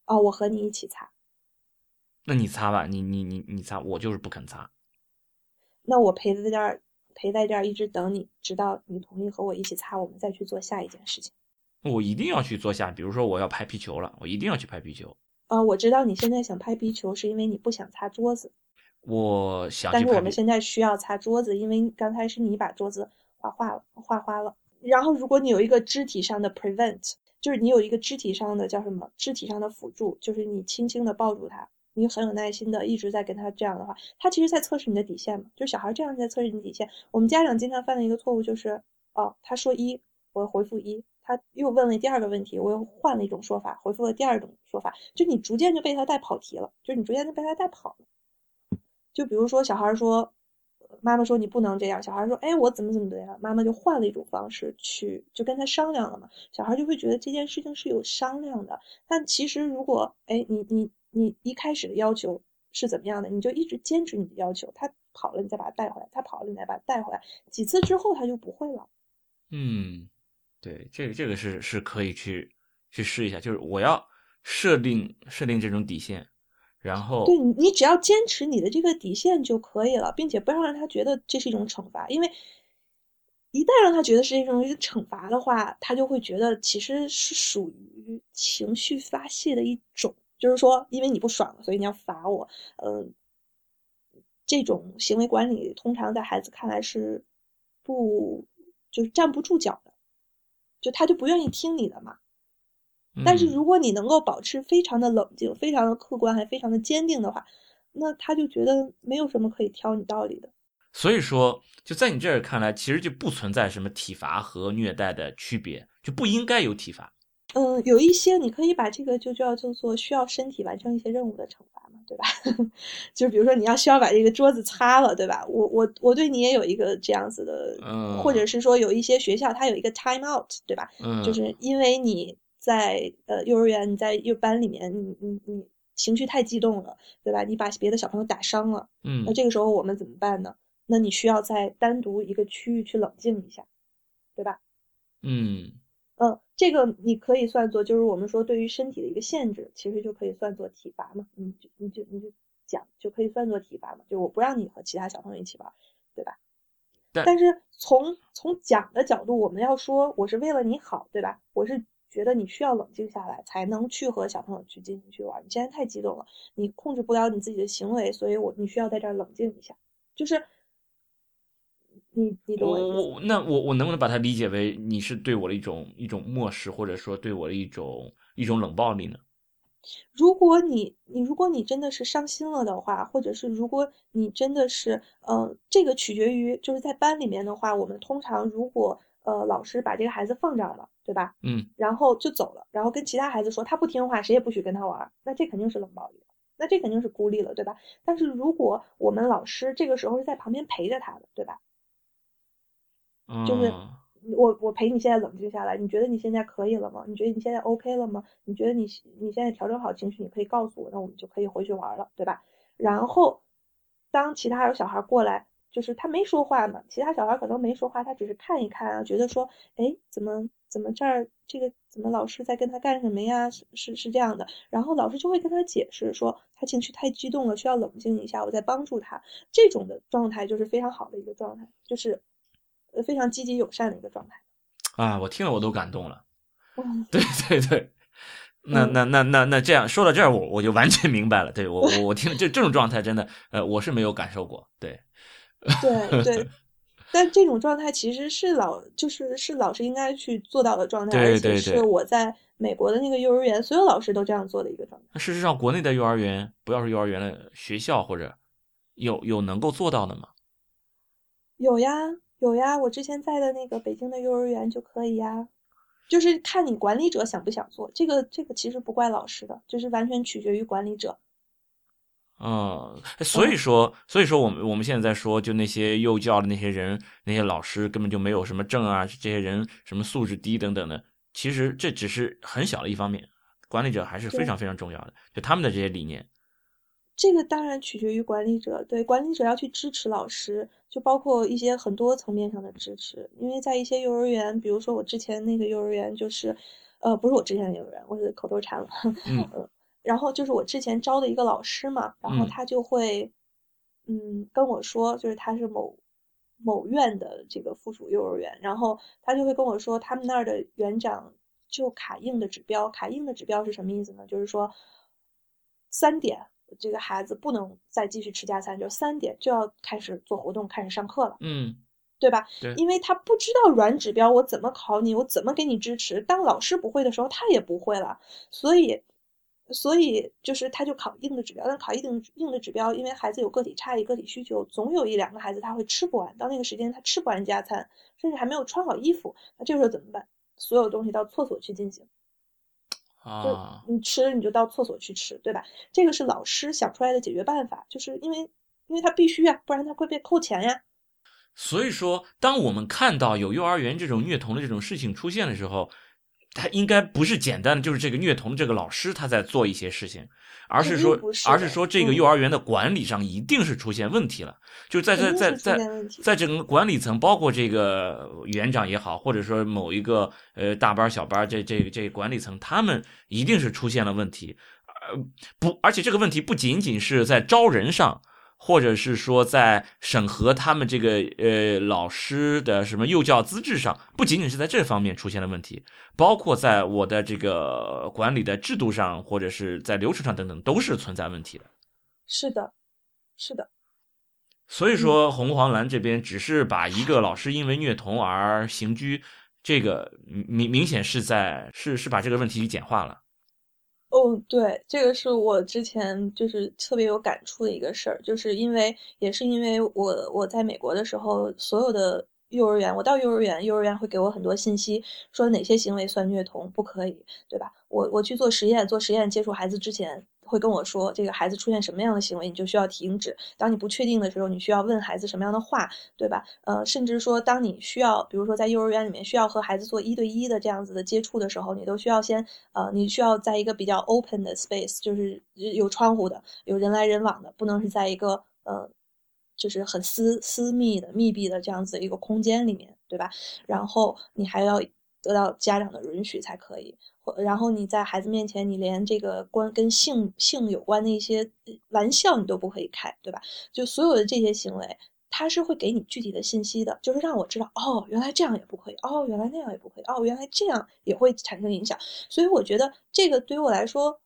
S2: 哦，我和你一起擦。
S1: 那你擦吧，你你你你擦，我就是不肯擦。
S2: 那我陪在这儿，陪在这儿一直等你，直到你同意和我一起擦，我们再去做下一件事情。
S1: 我一定要去做下，比如说我要拍皮球了，我一定要去拍皮球。
S2: 啊，我知道你现在想拍皮球，是因为你不想擦桌子。
S1: 我想，
S2: 但是我们现在需要擦桌子，因为刚才是你把桌子画花了，画花了。然后如果你有一个肢体上的 prevent，就是你有一个肢体上的叫什么？肢体上的辅助，就是你轻轻的抱住他，你很有耐心的一直在跟他这样的话，他其实在测试你的底线嘛。就是小孩这样在测试你底线。我们家长经常犯的一个错误就是，哦，他说一，我回复一，他又问了第二个问题，我又换了一种说法，回复了第二种说法，就你逐渐就被他带跑题了，就是你逐渐就被他带跑了。就比如说，小孩说，妈妈说你不能这样。小孩说，哎，我怎么怎么的呀？妈妈就换了一种方式去，就跟他商量了嘛。小孩就会觉得这件事情是有商量的。但其实，如果哎，你你你一开始的要求是怎么样的，你就一直坚持你的要求。他跑了，你再把他带回来；他跑了，你再把他带回来。几次之后，他就不会了。
S1: 嗯，对，这个这个是是可以去去试一下。就是我要设定设定这种底线。然后，
S2: 对你，你只要坚持你的这个底线就可以了，并且不要让他觉得这是一种惩罚，因为一旦让他觉得是一种惩罚的话，他就会觉得其实是属于情绪发泄的一种，就是说，因为你不爽了，所以你要罚我。嗯，这种行为管理通常在孩子看来是不就是站不住脚的，就他就不愿意听你的嘛。但是如果你能够保持非常的冷静、非常的客观，还非常的坚定的话，那他就觉得没有什么可以挑你道理的。
S1: 所以说，就在你这儿看来，其实就不存在什么体罚和虐待的区别，就不应该有体罚。
S2: 嗯，有一些你可以把这个就叫叫做需要身体完成一些任务的惩罚嘛，对吧？就比如说你要需要把这个桌子擦了，对吧？我我我对你也有一个这样子的，
S1: 嗯，
S2: 或者是说有一些学校它有一个 time out，对吧？
S1: 嗯，
S2: 就是因为你。在呃幼儿园，你在幼班里面，你你你情绪太激动了，对吧？你把别的小朋友打伤了，
S1: 嗯，
S2: 那这个时候我们怎么办呢？那你需要在单独一个区域去冷静一下，对吧？
S1: 嗯
S2: 嗯，这个你可以算作就是我们说对于身体的一个限制，其实就可以算作体罚嘛。你就你就你就讲就可以算作体罚嘛，就我不让你和其他小朋友一起玩，对吧？但是从从讲的角度，我们要说我是为了你好，对吧？我是觉得你需要冷静下来，才能去和小朋友去进行去玩。你现在太激动了，你控制不了你自己的行为，所以我你需要在这儿冷静一下。就是你你懂
S1: 我
S2: 我
S1: 那我我能不能把它理解为你是对我的一种一种漠视，或者说对我的一种一种冷暴力呢？
S2: 如果你你如果你真的是伤心了的话，或者是如果你真的是呃，这个取决于就是在班里面的话，我们通常如果呃老师把这个孩子放这儿了，对吧？
S1: 嗯
S2: 然后就走了，然后跟其他孩子说他不听话，谁也不许跟他玩儿，那这肯定是冷暴力，那这肯定是孤立了，对吧？但是如果我们老师这个时候是在旁边陪着他的，对吧？就是
S1: 嗯
S2: 我我陪你现在冷静下来，你觉得你现在可以了吗？你觉得你现在 OK 了吗？你觉得你你现在调整好情绪，你可以告诉我，那我们就可以回去玩了，对吧？然后当其他有小孩过来，就是他没说话嘛，其他小孩可能没说话，他只是看一看啊，觉得说，哎，怎么怎么这儿这个怎么老师在跟他干什么呀？是是是这样的，然后老师就会跟他解释说，他情绪太激动了，需要冷静一下，我在帮助他。这种的状态就是非常好的一个状态，就是呃非常积极友善的一个状态。
S1: 啊，我听了我都感动了。
S2: 嗯，
S1: 对对对，那
S2: 嗯
S1: 那那那那这样说到这儿，我我就完全明白了。对我我我听这这种状态真的，呃，我是没有感受过。对，
S2: 对对，但这种状态其实是老就是是老师应该去做到的状态，
S1: 对
S2: 而且是我在美国的那个幼儿园，所有老师都这样做的一个状态。
S1: 那事实上，国内的幼儿园，不要说幼儿园的，学校或者有有能够做到的吗？
S2: 有呀有呀，我之前在的那个北京的幼儿园就可以呀。就是看你管理者想不想做，这个这个其实不怪老师的，就是完全取决于管理者。
S1: 嗯，所以说，所以说，我们我们现在在说，就那些幼教的那些人，那些老师根本就没有什么证啊，这些人什么素质低等等的，其实这只是很小的一方面，管理者还是非常非常重要的，就他们的这些理念。
S2: 这个当然取决于管理者，对管理者要去支持老师，就包括一些很多层面上的支持。因为在一些幼儿园，比如说我之前那个幼儿园，就是，呃，不是我之前的幼儿园，我是口头禅了。
S1: 嗯
S2: 呃然后就是我之前招的一个老师嘛，然后
S1: 嗯
S2: 他就会，嗯，跟我说，就是他是某某院的这个附属幼儿园，然后他就会跟我说，他们那儿的园长就卡硬的指标，卡硬的指标是什么意思呢？就是说三点。这个孩子不能再继续吃加餐，就三点就要开始做活动，开始上课了，
S1: 嗯，
S2: 对吧？
S1: 对
S2: 因为他不知道软指标我怎么考你，我怎么给你支持。当老师不会的时候，他也不会了，所以，所以就是他就考硬的指标。但考一定硬的指标，因为孩子有个体差异、个体需求，总有一两个孩子他会吃不完，到那个时间他吃不完加餐，甚至还没有穿好衣服，那这个时候怎么办？所有东西到厕所去进行。就
S1: 啊，
S2: 你吃你就到厕所去吃，对吧？这个是老师想出来的解决办法，就是因为因为他必须啊，不然他会被扣钱呀。
S1: 所以说，当我们看到有幼儿园这种虐童的这种事情出现的时候，他应该不是简单的就是这个虐童的这个老师他在做一些事情，而是说而是说这个
S2: 嗯
S1: 幼儿园的管理上一定是出现问题了，就在在在在在整个管理层，包括这个园长也好，或者说某一个呃大班小班这这这管理层，他们一定是出现了问题，呃不，而且这个问题不仅仅是在招人上。或者是说在审核他们这个呃老师的什么幼教资质上，不仅仅是在这方面出现了问题，包括在我的这个管理的制度上，或者是在流程上等等，都是存在问题的。
S2: 是的，是的，
S1: 所以说，红黄蓝这边只是把一个老师因为虐童而刑拘，这个明明显是在是是把这个问题给简化了。
S2: 哦，对，这个是我之前就是特别有感触的一个事儿，就是因为也是因为我我在美国的时候，所有的幼儿园，我到幼儿园，幼儿园会给我很多信息，说哪些行为算虐童，不可以，对吧？我我去做实验，做实验接触孩子之前。会跟我说，这个孩子出现什么样的行为，你就需要停止。当你不确定的时候，你需要问孩子什么样的话，对吧？呃，甚至说，当你需要，比如说在幼儿园里面需要和孩子做一对一的这样子的接触的时候，你都需要先，呃，你需要在一个比较 open 的 space，就是有窗户的、有人来人往的，不能是在一个呃，就是很私私密的、密闭的这样子一个空间里面，对吧？然后你还要得到家长的允许才可以。然后你在孩子面前，你连这个关跟性性有关的一些玩笑你都不可以开，对吧？就所有的这些行为，他是会给你具体的信息的，就是让我知道，哦，原来这样也不可以，哦，原来那样也不可以，哦，原来这样也会产生影响。所以我觉得这个对于我来说，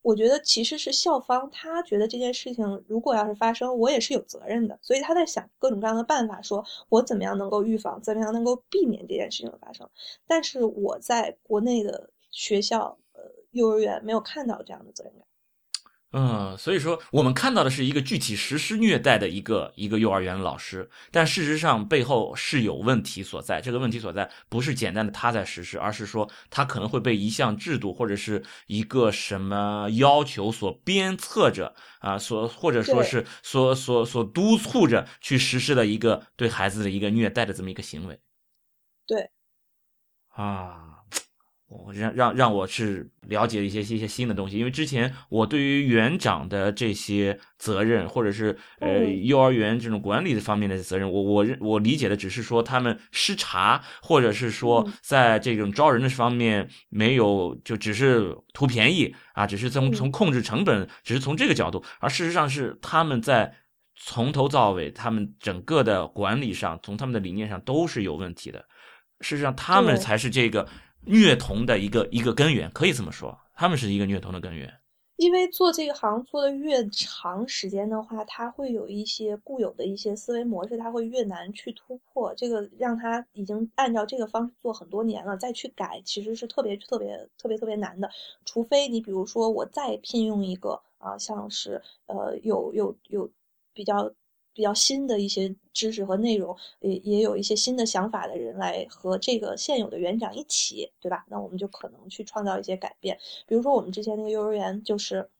S2: 我觉得其实是校方他觉得这件事情如果要是发生，我也是有责任的，所以他在想各种各样的办法，说我怎么样能够预防，怎么样能够避免这件事情的发生。但是我在国内的学校，呃，幼儿园没有看到这样的责任感。
S1: 嗯，所以说我们看到的是一个具体实施虐待的一个一个幼儿园老师，但事实上背后是有问题所在。这个问题所在不是简单的他在实施，而是说他可能会被一项制度或者是一个什么要求所鞭策着啊，所或者说是所所所督促着去实施的一个对孩子的一个虐待的这么一个行为。
S2: 对，
S1: 啊。我让让让我是了解一些一些新的东西，因为之前我对于园长的这些责任，或者是呃幼儿园这种管理的方面的责任，我我我理解的只是说他们失察，或者是说在这种招人的方面没有，就只是图便宜啊，只是从从控制成本，只是从这个角度，而事实上是他们在从头到尾，他们整个的管理上，从他们的理念上都是有问题的。事实上，他们才是这个。虐童的一个一个根源，可以这么说，他们是一个虐童的根源。
S2: 因为做这个行做的越长时间的话，他会有一些固有的一些思维模式，他会越难去突破。这个让他已经按照这个方式做很多年了，再去改其实是特别特别特别特别难的。除非你比如说我再聘用一个啊，像是呃有有有比较。比较新的一些知识和内容，也也有一些新的想法的人来和这个现有的园长一起，对吧？那我们就可能去创造一些改变。比如说我们之前那个幼儿园，就是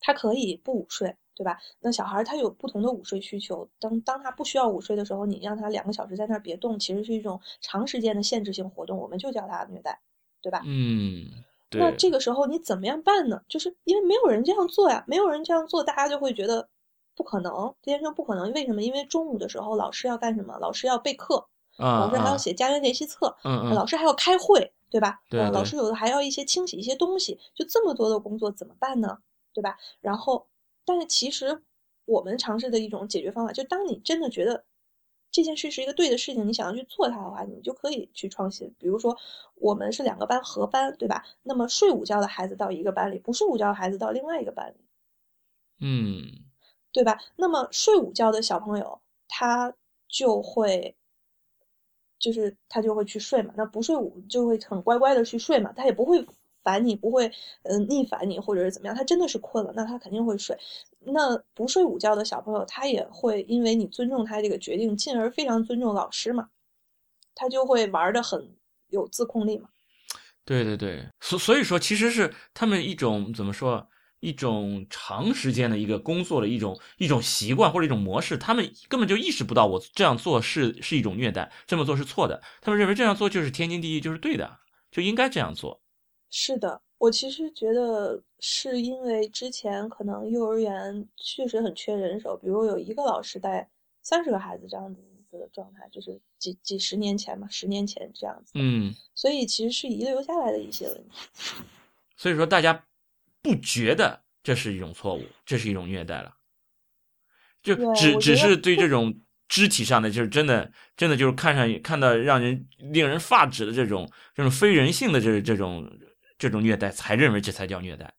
S2: 他可以不午睡，对吧？那小孩他有不同的午睡需求，当当他不需要午睡的时候，你让他两个小时在那儿别动，其实是一种长时间的限制性活动，我们就叫他虐待，对吧？
S1: 嗯，
S2: 那这个时候你怎么样办呢？就是因为没有人这样做呀，没有人这样做，大家就会觉得。不可能，这件事不可能。为什么？因为中午的时候老师要干什么？老师要备课，老师还要写家园练习册，老师还要开会，对吧？对老师有的还要一些清洗一些东西，就这么多的工作怎么办呢？对吧？然后，但是其实我们尝试的一种解决方法，就当你真的觉得这件事是一个对的事情，你想要去做它的话，你就可以去创新。比如说，我们是两个班合班，对吧？那么睡午觉的孩子到一个班里，不睡午觉的孩子到另外一个班里。
S1: 嗯。
S2: 对吧？那么睡午觉的小朋友，他就会，就是他就会去睡嘛。那不睡午就会很乖乖的去睡嘛，他也不会烦你，不会嗯逆反你或者是怎么样。他真的是困了，那他肯定会睡。那不睡午觉的小朋友，他也会因为你尊重他这个决定，进而非常尊重老师嘛，他就会玩的很有自控力嘛。
S1: 对对对，所所以说，其实是他们一种怎么说？一种长时间的一个工作的一种一种习惯或者一种模式，他们根本就意识不到我这样做是是一种虐待，这么做是错的。他们认为这样做就是天经地义，就是对的，就应该这样做。
S2: 是的，我其实觉得是因为之前可能幼儿园确实很缺人手，比如有一个老师带三十个孩子这样子的状态，就是几几十年前嘛，十年前这样子。
S1: 嗯，
S2: 所以其实是遗留下来的一些问题。
S1: 所以说大家。不觉得这是一种错误，这是一种虐待了，就只只是对这种肢体上的，就是真的真的就是看上看到让人令人发指的这种这种非人性的这这种这种虐待，才认为这才叫虐待。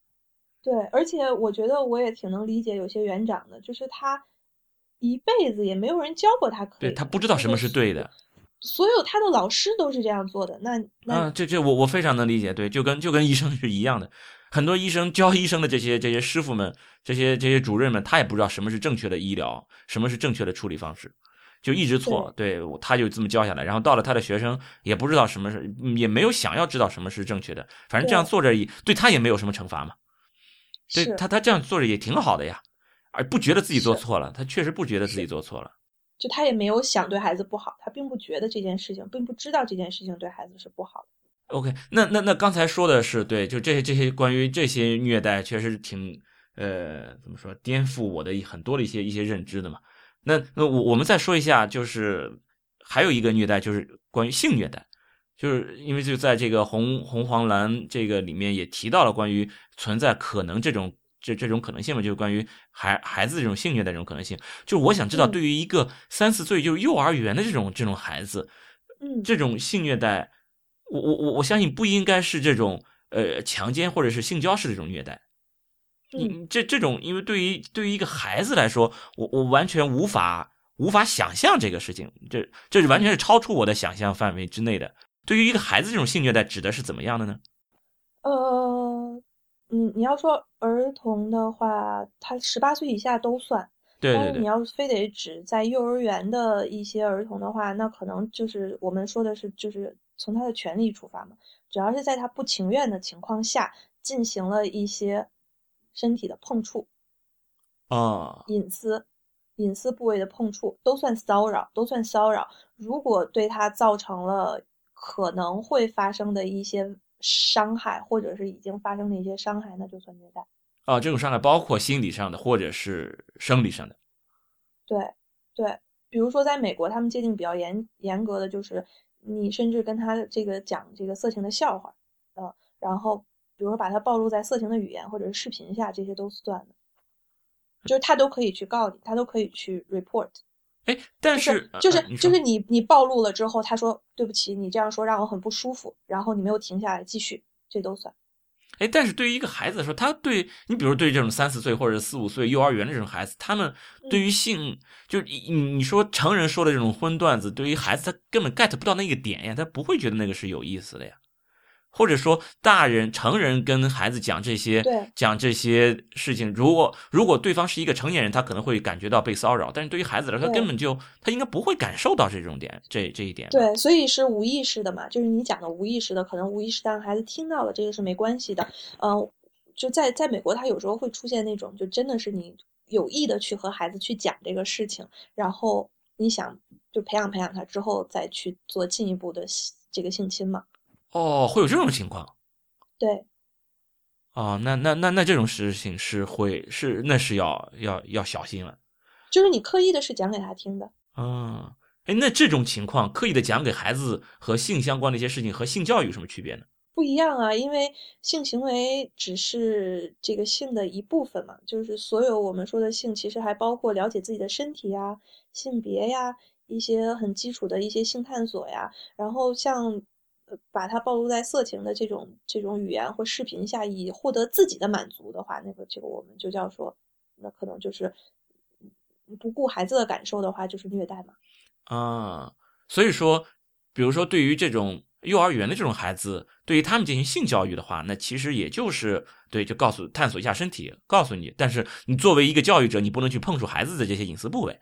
S2: 对，而且我觉得我也挺能理解有些园长的，就是他一辈子也没有人教过他，可
S1: 对他不知道什么是对的。
S2: 所有他的老师都是这样做的，那
S1: 那这这我我非常能理解，对，就跟就跟医生是一样的。很多医生教医生的这些这些师傅们，这些这些主任们，他也不知道什么是正确的医疗，什么是正确的处理方式，就一直错。对，他就这么教下来，然后到了他的学生也不知道什么是，也没有想要知道什么是正确的，反正这样做着也，对他也没有什么惩罚嘛。对他，他这样做着也挺好的呀，而不觉得自己做错了，他确实不觉得自己做错了。
S2: 就他也没有想对孩子不好，他并不觉得这件事情，并不知道这件事情对孩子是不好的。
S1: OK，那那那刚才说的是对，就这些这些关于这些虐待，确实挺呃怎么说颠覆我的很多的一些一些认知的嘛。那那我我们再说一下，就是还有一个虐待，就是关于性虐待，就是因为就在这个红红黄蓝这个里面也提到了关于存在可能这种这这种可能性嘛，就是关于孩孩子这种性虐待这种可能性。就我想知道，
S2: 嗯
S1: 对于一个三四岁就是幼儿园的这种这种孩子，
S2: 嗯
S1: 这种性虐待，我我我我相信不应该是这种呃强奸或者是性交式的这种虐待。你
S2: 嗯
S1: 这这种，因为对于对于一个孩子来说，我我完全无法无法想象这个事情，这这是完全是超出我的想象范围之内的。对于一个孩子，这种性虐待指的是怎么样的呢？
S2: 呃，嗯，你要说儿童的话，他十八岁以下都算。
S1: 对对对，
S2: 但是你要非得指在幼儿园的一些儿童的话，那可能就是我们说的是，就是从他的权利出发嘛。只要是在他不情愿的情况下进行了一些身体的碰触、
S1: 啊，
S2: 隐私、隐私部位的碰触，都算骚扰，都算骚扰。如果对他造成了可能会发生的一些伤害，或者是已经发生的一些伤害，那就算虐待。
S1: 啊，这种伤害包括心理上的或者是生理上的。
S2: 对对，比如说在美国，他们界定比较严严格的就是，你甚至跟他这个讲这个色情的笑话，呃，然后比如说把他暴露在色情的语言或者是视频下，这些都算的，就是他都可以去告你，他都可以去 report，
S1: 哎，但
S2: 就是
S1: 呃
S2: 就是就是你你暴露了之后，他说对不起，你这样说让我很不舒服，然后你没有停下来继续，这都算。
S1: 哎，但是对于一个孩子来说，他对你，比如对于这种三四岁或者四五岁幼儿园的这种孩子，他们对于性，就你你你说成人说的这种荤段子，对于孩子他根本 get 不到那个点呀，他不会觉得那个是有意思的呀。或者说，大人成人跟孩子讲这些
S2: 对
S1: 讲这些事情，如果如果对方是一个成年人，他可能会感觉到被骚扰，但是对于孩子来说，他根本就他应该不会感受到这种点，这这一点。
S2: 对，所以是无意识的嘛，就是你讲的无意识的，可能无意识的让孩子听到了，这个是没关系的。嗯、就在在美国，他有时候会出现那种，就真的是你有意的去和孩子去讲这个事情，然后你想就培养培养他之后再去做进一步的性这个性侵嘛。
S1: 哦，会有这种情况。
S2: 对，
S1: 哦，那那那那这种事情是会是那是要要要小心了。
S2: 就是你刻意的是讲给他听的。
S1: 啊，哎，那这种情况刻意的讲给孩子和性相关的一些事情和性教育有什么区别呢？
S2: 不一样啊，因为性行为只是这个性的一部分嘛，就是所有我们说的性，其实还包括了解自己的身体呀、性别呀、一些很基础的一些性探索呀。然后像呃把它暴露在色情的这种这种语言或视频下，以获得自己的满足的话，那个这个我们就叫说，那可能就是不顾孩子的感受的话，就是虐待嘛。
S1: 啊，所以说，比如说对于这种幼儿园的这种孩子，对于他们进行性教育的话，那其实也就是对，就告诉探索一下身体，告诉你，但是你作为一个教育者，你不能去碰触孩子的这些隐私部位。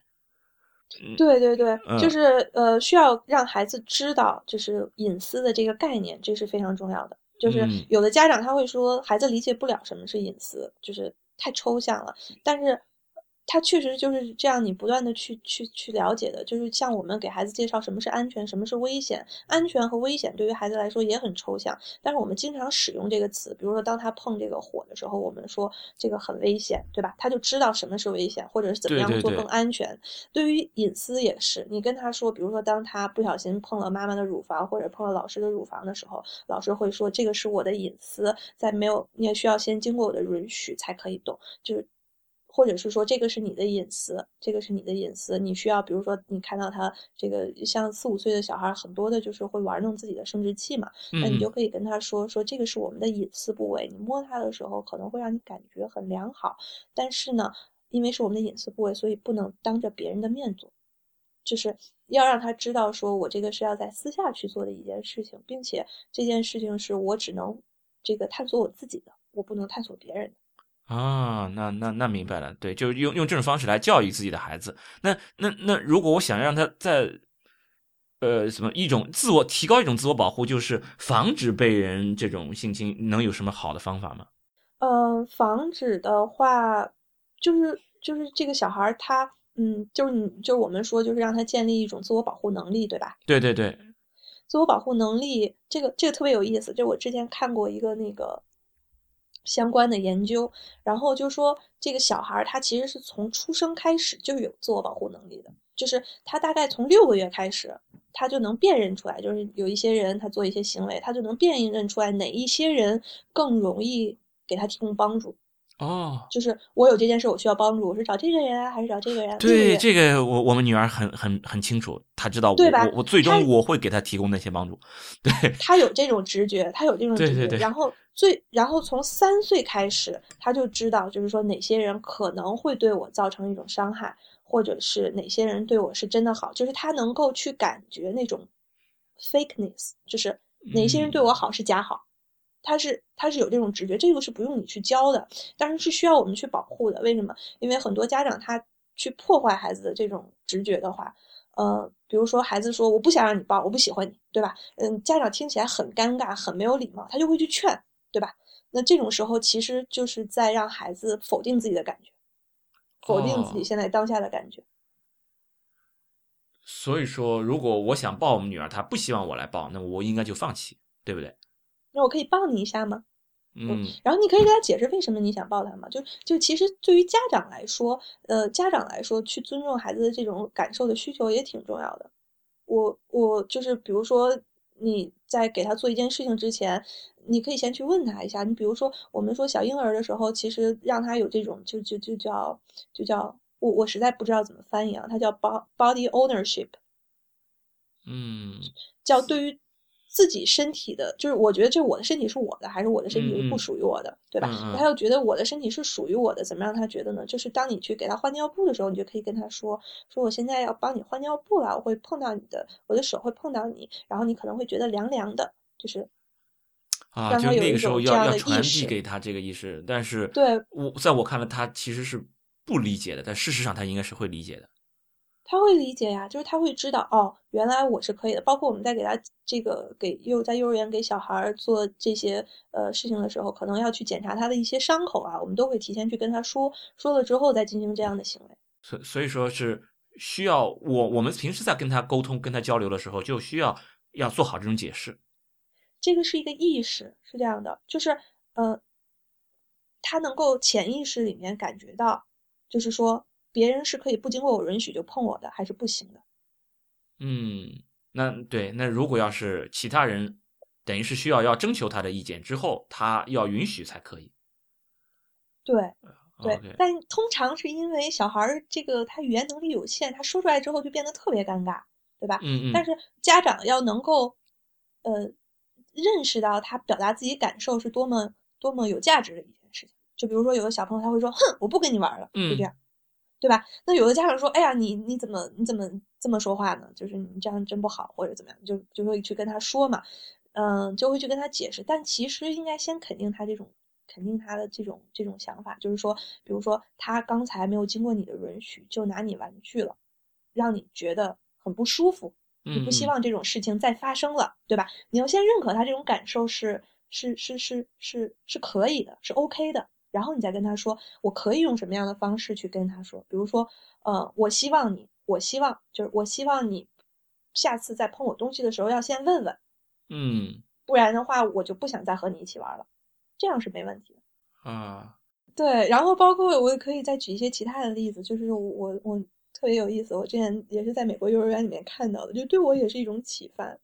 S2: 对对对，
S1: 嗯
S2: 就是呃，需要让孩子知道，就是隐私的这个概念，这是非常重要的。就是
S1: 嗯
S2: 有的家长他会说，孩子理解不了什么是隐私，就是太抽象了。但是他确实就是这样，你不断的去去去了解的，就是像我们给孩子介绍什么是安全，什么是危险。安全和危险对于孩子来说也很抽象，但是我们经常使用这个词，比如说当他碰这个火的时候，我们说这个很危险，对吧？他就知道什么是危险，或者是怎么样做更安全。对于隐私也是，你跟他说，比如说当他不小心碰了妈妈的乳房或者碰了老师的乳房的时候，老师会说这个是我的隐私，在没有你也需要先经过我的允许才可以动，就是。或者是说这个是你的隐私，这个是你的隐私，你需要，比如说你看到他这个像四五岁的小孩，很多的就是会玩弄自己的生殖器嘛，那你
S1: 嗯
S2: 就可以跟他说说这个是我们的隐私部位，你摸它的时候可能会让你感觉很良好，但是呢，因为是我们的隐私部位，所以不能当着别人的面做，就是要让他知道，说我这个是要在私下去做的一件事情，并且这件事情是我只能这个探索我自己的，我不能探索别人的。
S1: 啊，那那那明白了，对，就是用用这种方式来教育自己的孩子。那那那，如果我想让他在呃什么一种自我提高一种自我保护，就是防止被人这种性侵，能有什么好的方法吗？
S2: 嗯，防止的话，就是就是这个小孩儿他，嗯，就是你就是我们说，就是让他建立一种自我保护能力，对吧？
S1: 对对对，
S2: 自我保护能力，这个这个特别有意思。就我之前看过一个那个相关的研究，然后就说这个小孩儿他其实是从出生开始就有自我保护能力的，就是他大概从六个月开始，他就能辨认出来，就是有一些人他做一些行为，他就能辨认出来哪一些人更容易给他提供帮助。
S1: 哦，
S2: 就是我有这件事，我需要帮助，我是找这个人啊，还是找这个人？
S1: 对，这个我我们女儿很很很清楚，她知道我我我最终我会给她提供那些帮助。对，
S2: 她有这种直觉，她有这种直
S1: 觉。
S2: 然后最然后从三岁开始，他就知道，就是说哪些人可能会对我造成一种伤害，或者是哪些人对我是真的好，就是他能够去感觉那种 fakeness，就是哪些人对我好是假好。他是他是有这种直觉，这个是不用你去教的，但是是需要我们去保护的。为什么？因为很多家长他去破坏孩子的这种直觉的话，呃，比如说孩子说我不想让你抱，我不喜欢你，对吧？嗯，家长听起来很尴尬，很没有礼貌，他就会去劝，对吧？那这种时候其实就是在让孩子否定自己的感觉，否定自己现在当下的感觉。
S1: 所以说，如果我想抱我们女儿，她不希望我来抱，那我应该就放弃，对不对？
S2: 那我可以抱你一下吗？
S1: 嗯，
S2: 然后你可以给他解释为什么你想抱他吗？就就其实对于家长来说，呃，家长来说去尊重孩子的这种感受的需求也挺重要的。我我就是比如说你在给他做一件事情之前，你可以先去问他一下。你比如说我们说小婴儿的时候，其实让他有这种就就就叫就叫我我实在不知道怎么翻译啊，它叫 body ownership，
S1: 嗯，
S2: 叫对于。自己身体的，就是我觉得这我的身体是我的，还是我的身体是不属于我的，对吧？他又觉得我的身体是属于我的，怎么让他觉得呢？就是当你去给他换尿布的时候，你就可以跟他说：“说我现在要帮你换尿布了，我会碰到你的，我的手会碰到你，然后你可能会觉得凉凉的。”就是
S1: 啊，
S2: 就
S1: 那个时候要要传
S2: 递
S1: 给他这个意识，但是
S2: 对
S1: 我在我看来，他其实是不理解的，但事实上他应该是会理解的。
S2: 他会理解呀，就是他会知道哦，原来我是可以的。包括我们在给他这个给幼在幼儿园给小孩做这些呃事情的时候，可能要去检查他的一些伤口啊，我们都会提前去跟他说，说了之后再进行这样的行为。
S1: 所所以说是需要我我们平时在跟他沟通、跟他交流的时候，就需要要做好这种解释。
S2: 这个是一个意识，是这样的，就是呃，他能够潜意识里面感觉到，就是说。别人是可以不经过我允许就碰我的，还是不行的？
S1: 嗯，那对，那如果要是其他人，等于是需要要征求他的意见之后，他要允许才可以。
S2: 对，对，但通常是因为小孩儿这个他语言能力有限，他说出来之后就变得特别尴尬，对吧？
S1: 嗯嗯。
S2: 但是家长要能够，呃，认识到他表达自己感受是多么多么有价值的一件事情。就比如说有的小朋友他会说：“哼，我不跟你玩了。”就这样。对吧？那有的家长说：“哎呀，你你怎么你怎么这么说话呢？就是你这样真不好，或者怎么样？”就就会去跟他说嘛，嗯，就会去跟他解释。但其实应该先肯定他这种肯定他的这种这种想法，就是说，比如说他刚才没有经过你的允许就拿你玩具了，让你觉得很不舒服，你不希望这种事情再发生了，对吧？你要先认可他这种感受是是是是是是可以的，是 OK 的。然后你再跟他说，我可以用什么样的方式去跟他说？比如说，呃，我希望你，我希望就是我希望你，下次在碰我东西的时候要先问问，
S1: 嗯，
S2: 不然的话我就不想再和你一起玩了，这样是没问题
S1: 的啊。
S2: 对，然后包括我也可以再举一些其他的例子，就是我我特别有意思，我之前也是在美国幼儿园里面看到的，就对我也是一种启发。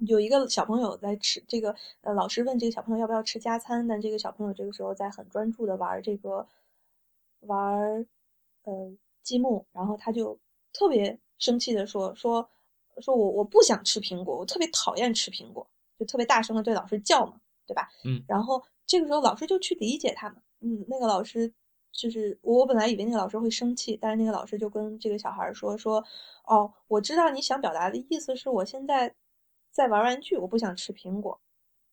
S2: 有一个小朋友在吃这个，呃，老师问这个小朋友要不要吃加餐，但这个小朋友这个时候在很专注的玩这个，玩，呃，积木，然后他就特别生气的说说，说我我不想吃苹果，我特别讨厌吃苹果，就特别大声的对老师叫嘛，对吧？
S1: 嗯，
S2: 然后这个时候老师就去理解他们，嗯，那个老师就是我本来以为那个老师会生气，但是那个老师就跟这个小孩说说，哦，我知道你想表达的意思是我现在。在玩玩具，我不想吃苹果，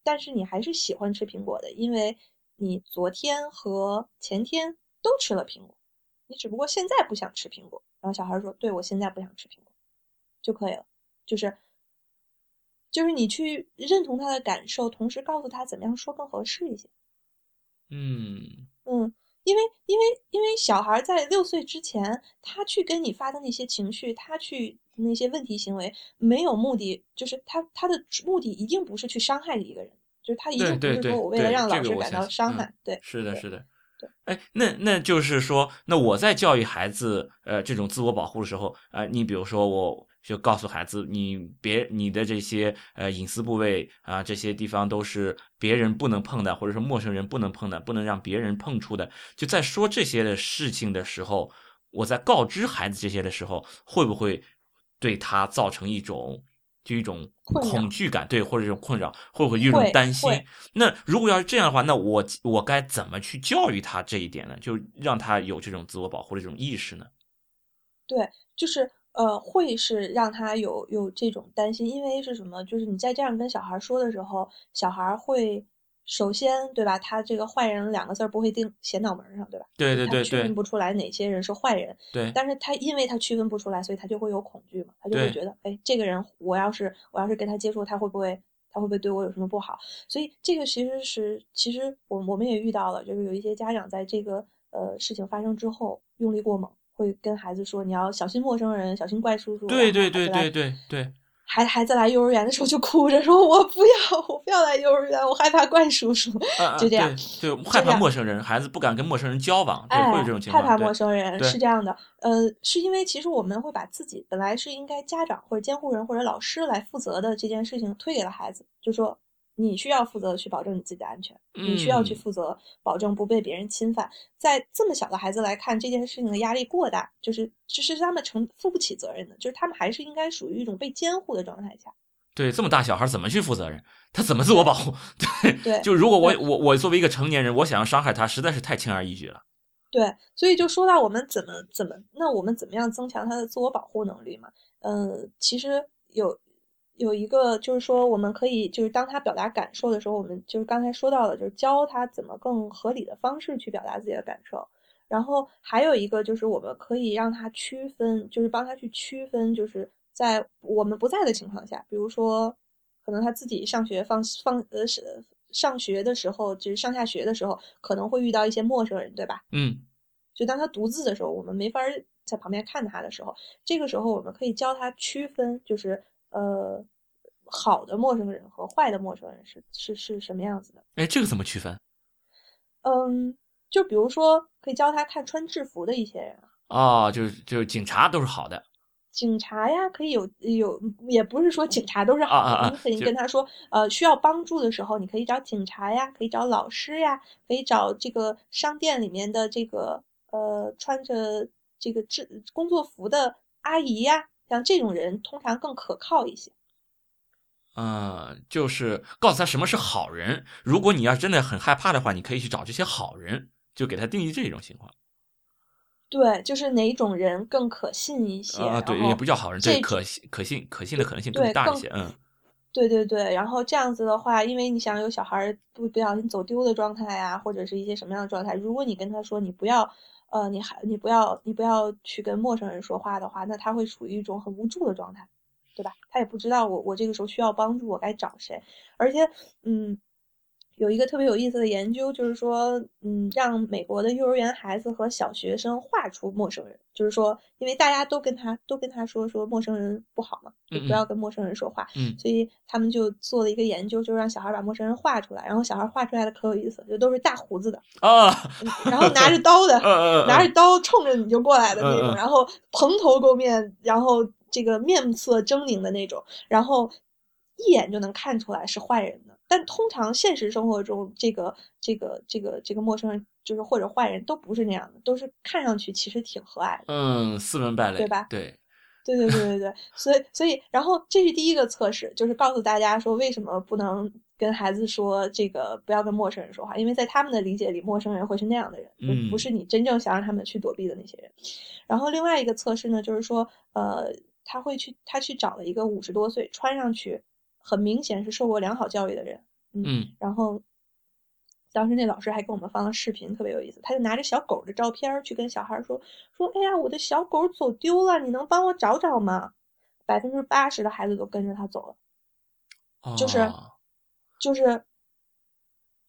S2: 但是你还是喜欢吃苹果的，因为你昨天和前天都吃了苹果，你只不过现在不想吃苹果。然后小孩说：“对，我现在不想吃苹果，就可以了。”就是，就是你去认同他的感受，同时告诉他怎么样说更合适一些。
S1: 嗯
S2: 嗯。因为，因为，因为小孩在六岁之前，他去跟你发的那些情绪，他去那些问题行为，没有目的，就是他他的目的一定不是去伤害一个人，就是他一定不是说我为了让老师感到伤害。对，
S1: 是的，是的。
S2: 对，
S1: 哎，那那就是说，那我在教育孩子，呃，这种自我保护的时候，呃，你比如说我就告诉孩子，你别你的这些呃隐私部位啊，这些地方都是别人不能碰的，或者说陌生人不能碰的，不能让别人碰触的。就在说这些的事情的时候，我在告知孩子这些的时候，会不会对他造成一种就一种恐惧感，对，或者一种困扰，会不会一种担心？那如果要是这样的话，那我我该怎么去教育他这一点呢？就让他有这种自我保护的这种意识呢？
S2: 对，就是。呃，会是让他有有这种担心，因为是什么？就是你在这样跟小孩说的时候，小孩会首先对吧？他这个坏人两个字不会定写脑门上，对吧？
S1: 对对对对，
S2: 区分不出来哪些人是坏人。
S1: 对，
S2: 但是他因为他区分不出来，所以他就会有恐惧嘛，他就会觉得，哎，这个人我要是我要是跟他接触，他会不会他会不会对我有什么不好？所以这个其实是其实我我们也遇到了，就是有一些家长在这个呃事情发生之后用力过猛。会跟孩子说：“你要小心陌生人，小心怪叔叔。”
S1: 对对对对对对。
S2: 孩孩子来幼儿园的时候就哭着说：“我不要，我不要来幼儿园，我害怕怪叔叔。”就这样，
S1: 对，害怕陌生人，孩子不敢跟陌生人交往，对，会有这种情况。
S2: 害怕陌生人是这样的，呃，是因为其实我们会把自己本来是应该家长或者监护人或者老师来负责的这件事情推给了孩子，就说。你需要负责去保证你自己的安全，你需要去负责保证不被别人侵犯。在这么小的孩子来看，这件事情的压力过大，就是其实他们承负不起责任的，就是他们还是应该属于一种被监护的状态下。
S1: 对，这么大小孩怎么去负责任？他怎么自我保护？
S2: 对对，
S1: 就如果我我我作为一个成年人，我想要伤害他，实在是太轻而易举了。
S2: 对，所以就说到我们怎么怎么，那我们怎么样增强他的自我保护能力嘛？嗯，其实有。有一个就是说，我们可以就是当他表达感受的时候，我们就是刚才说到的，就是教他怎么更合理的方式去表达自己的感受。然后还有一个就是我们可以让他区分，就是帮他去区分，就是在我们不在的情况下，比如说可能他自己上学放放呃是上学的时候，就是上下学的时候，可能会遇到一些陌生人，对吧？
S1: 嗯。
S2: 就当他独自的时候，我们没法在旁边看他的时候，这个时候我们可以教他区分，就是。呃，好的陌生人和坏的陌生人是是是什么样子的？
S1: 哎，这个怎么区分？
S2: 嗯，就比如说，可以教他看穿制服的一些人
S1: 啊。哦，就是就是警察都是好的。
S2: 警察呀，可以有有，也不是说警察都是好的。你可以跟他说，呃，需要帮助的时候，你可以找警察呀，可以找老师呀，可以找这个商店里面的这个呃穿着这个制工作服的阿姨呀。像这种人通常更可靠一些。
S1: 嗯，就是告诉他什么是好人。如果你要真的很害怕的话，你可以去找这些好人，就给他定义这种情况。
S2: 对，就是哪种人更可信一些
S1: 啊？对，也不叫好人，这可信、可信、可信的可能性更大一些。嗯，
S2: 对对对。然后这样子的话，因为你想有小孩不不小心走丢的状态呀，或者是一些什么样的状态，如果你跟他说你不要。呃，你还你不要你不要去跟陌生人说话的话，那他会处于一种很无助的状态，对吧？他也不知道我我这个时候需要帮助，我该找谁？而且，嗯。有一个特别有意思的研究，就是说，嗯，让美国的幼儿园孩子和小学生画出陌生人，就是说，因为大家都跟他都跟他说说陌生人不好嘛，就不要跟陌生人说话，
S1: 嗯，
S2: 所以他们就做了一个研究，就是让小孩把陌生人画出来，然后小孩画出来的可有意思，就都是大胡子的。
S1: 啊，
S2: 然后拿着刀的，拿着刀冲着你就过来的那种，然后蓬头垢面，然后这个面色狰狞的那种，然后一眼就能看出来是坏人的。但通常现实生活中，这个这个这个这个陌生人，就是或者坏人都不是那样的，都是看上去其实挺和蔼的，
S1: 嗯，斯文败类，
S2: 对吧？
S1: 对，
S2: 对对对对对，所以所以，然后这是第一个测试，就是告诉大家说为什么不能跟孩子说这个不要跟陌生人说话，因为在他们的理解里，陌生人会是那样的人，
S1: 嗯，
S2: 不是你真正想让他们去躲避的那些人。然后另外一个测试呢，就是说，呃，他会去他去找了一个五十多岁，穿上去。很明显是受过良好教育的人，
S1: 嗯，
S2: 然后当时那老师还给我们放了视频，特别有意思。他就拿着小狗的照片去跟小孩说说：“哎呀，我的小狗走丢了，你能帮我找找吗？”百分之八十的孩子都跟着他走了，就是就是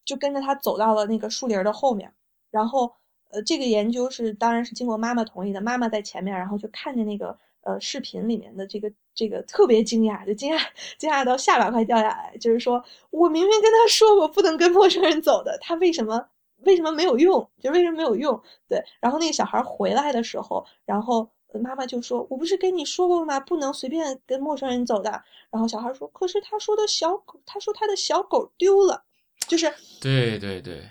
S2: 就跟着他走到了那个树林的后面。然后，呃，这个研究是当然是经过妈妈同意的，妈妈在前面，然后就看见那个。呃，视频里面的这个这个特别惊讶，就惊讶 惊讶到下巴快掉下来。就是说我明明跟他说我不能跟陌生人走的，他为什么为什么没有用？就为什么没有用？对。然后那个小孩回来的时候，然后妈妈就说：“我不是跟你说过吗？不能随便跟陌生人走的。”然后小孩说：“可是他说的小狗，他说他的小狗丢了。”就是
S1: 对对对，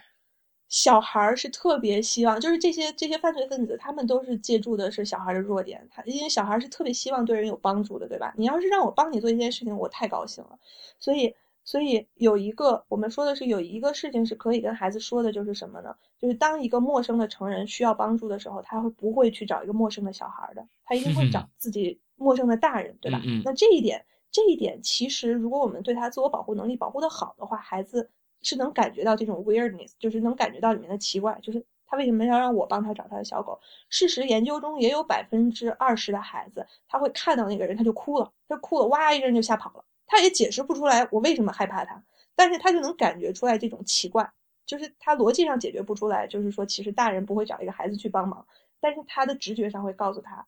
S2: 小孩儿是特别希望，就是这些这些犯罪分子，他们都是借助的是小孩的弱点。他因为小孩是特别希望对人有帮助的，对吧？你要是让我帮你做一件事情，我太高兴了。所以。所以有一个，我们说的是有一个事情是可以跟孩子说的，就是什么呢？就是当一个陌生的成人需要帮助的时候，他会不会去找一个陌生的小孩的？他一定会找 自己陌生的大人，对吧？那这一点，这一点其实，如果我们对他自我保护能力保护的好的话，孩子是能感觉到这种 weirdness，就是能感觉到里面的奇怪，就是他为什么要让我帮他找他的小狗？事实研究中也有百分之二十的孩子，他会看到那个人他就哭了，他哭了，哇一声就吓跑了。他也解释不出来我为什么害怕他，但是他就能感觉出来这种奇怪，就是他逻辑上解决不出来，就是说其实大人不会找一个孩子去帮忙，但是他的直觉上会告诉他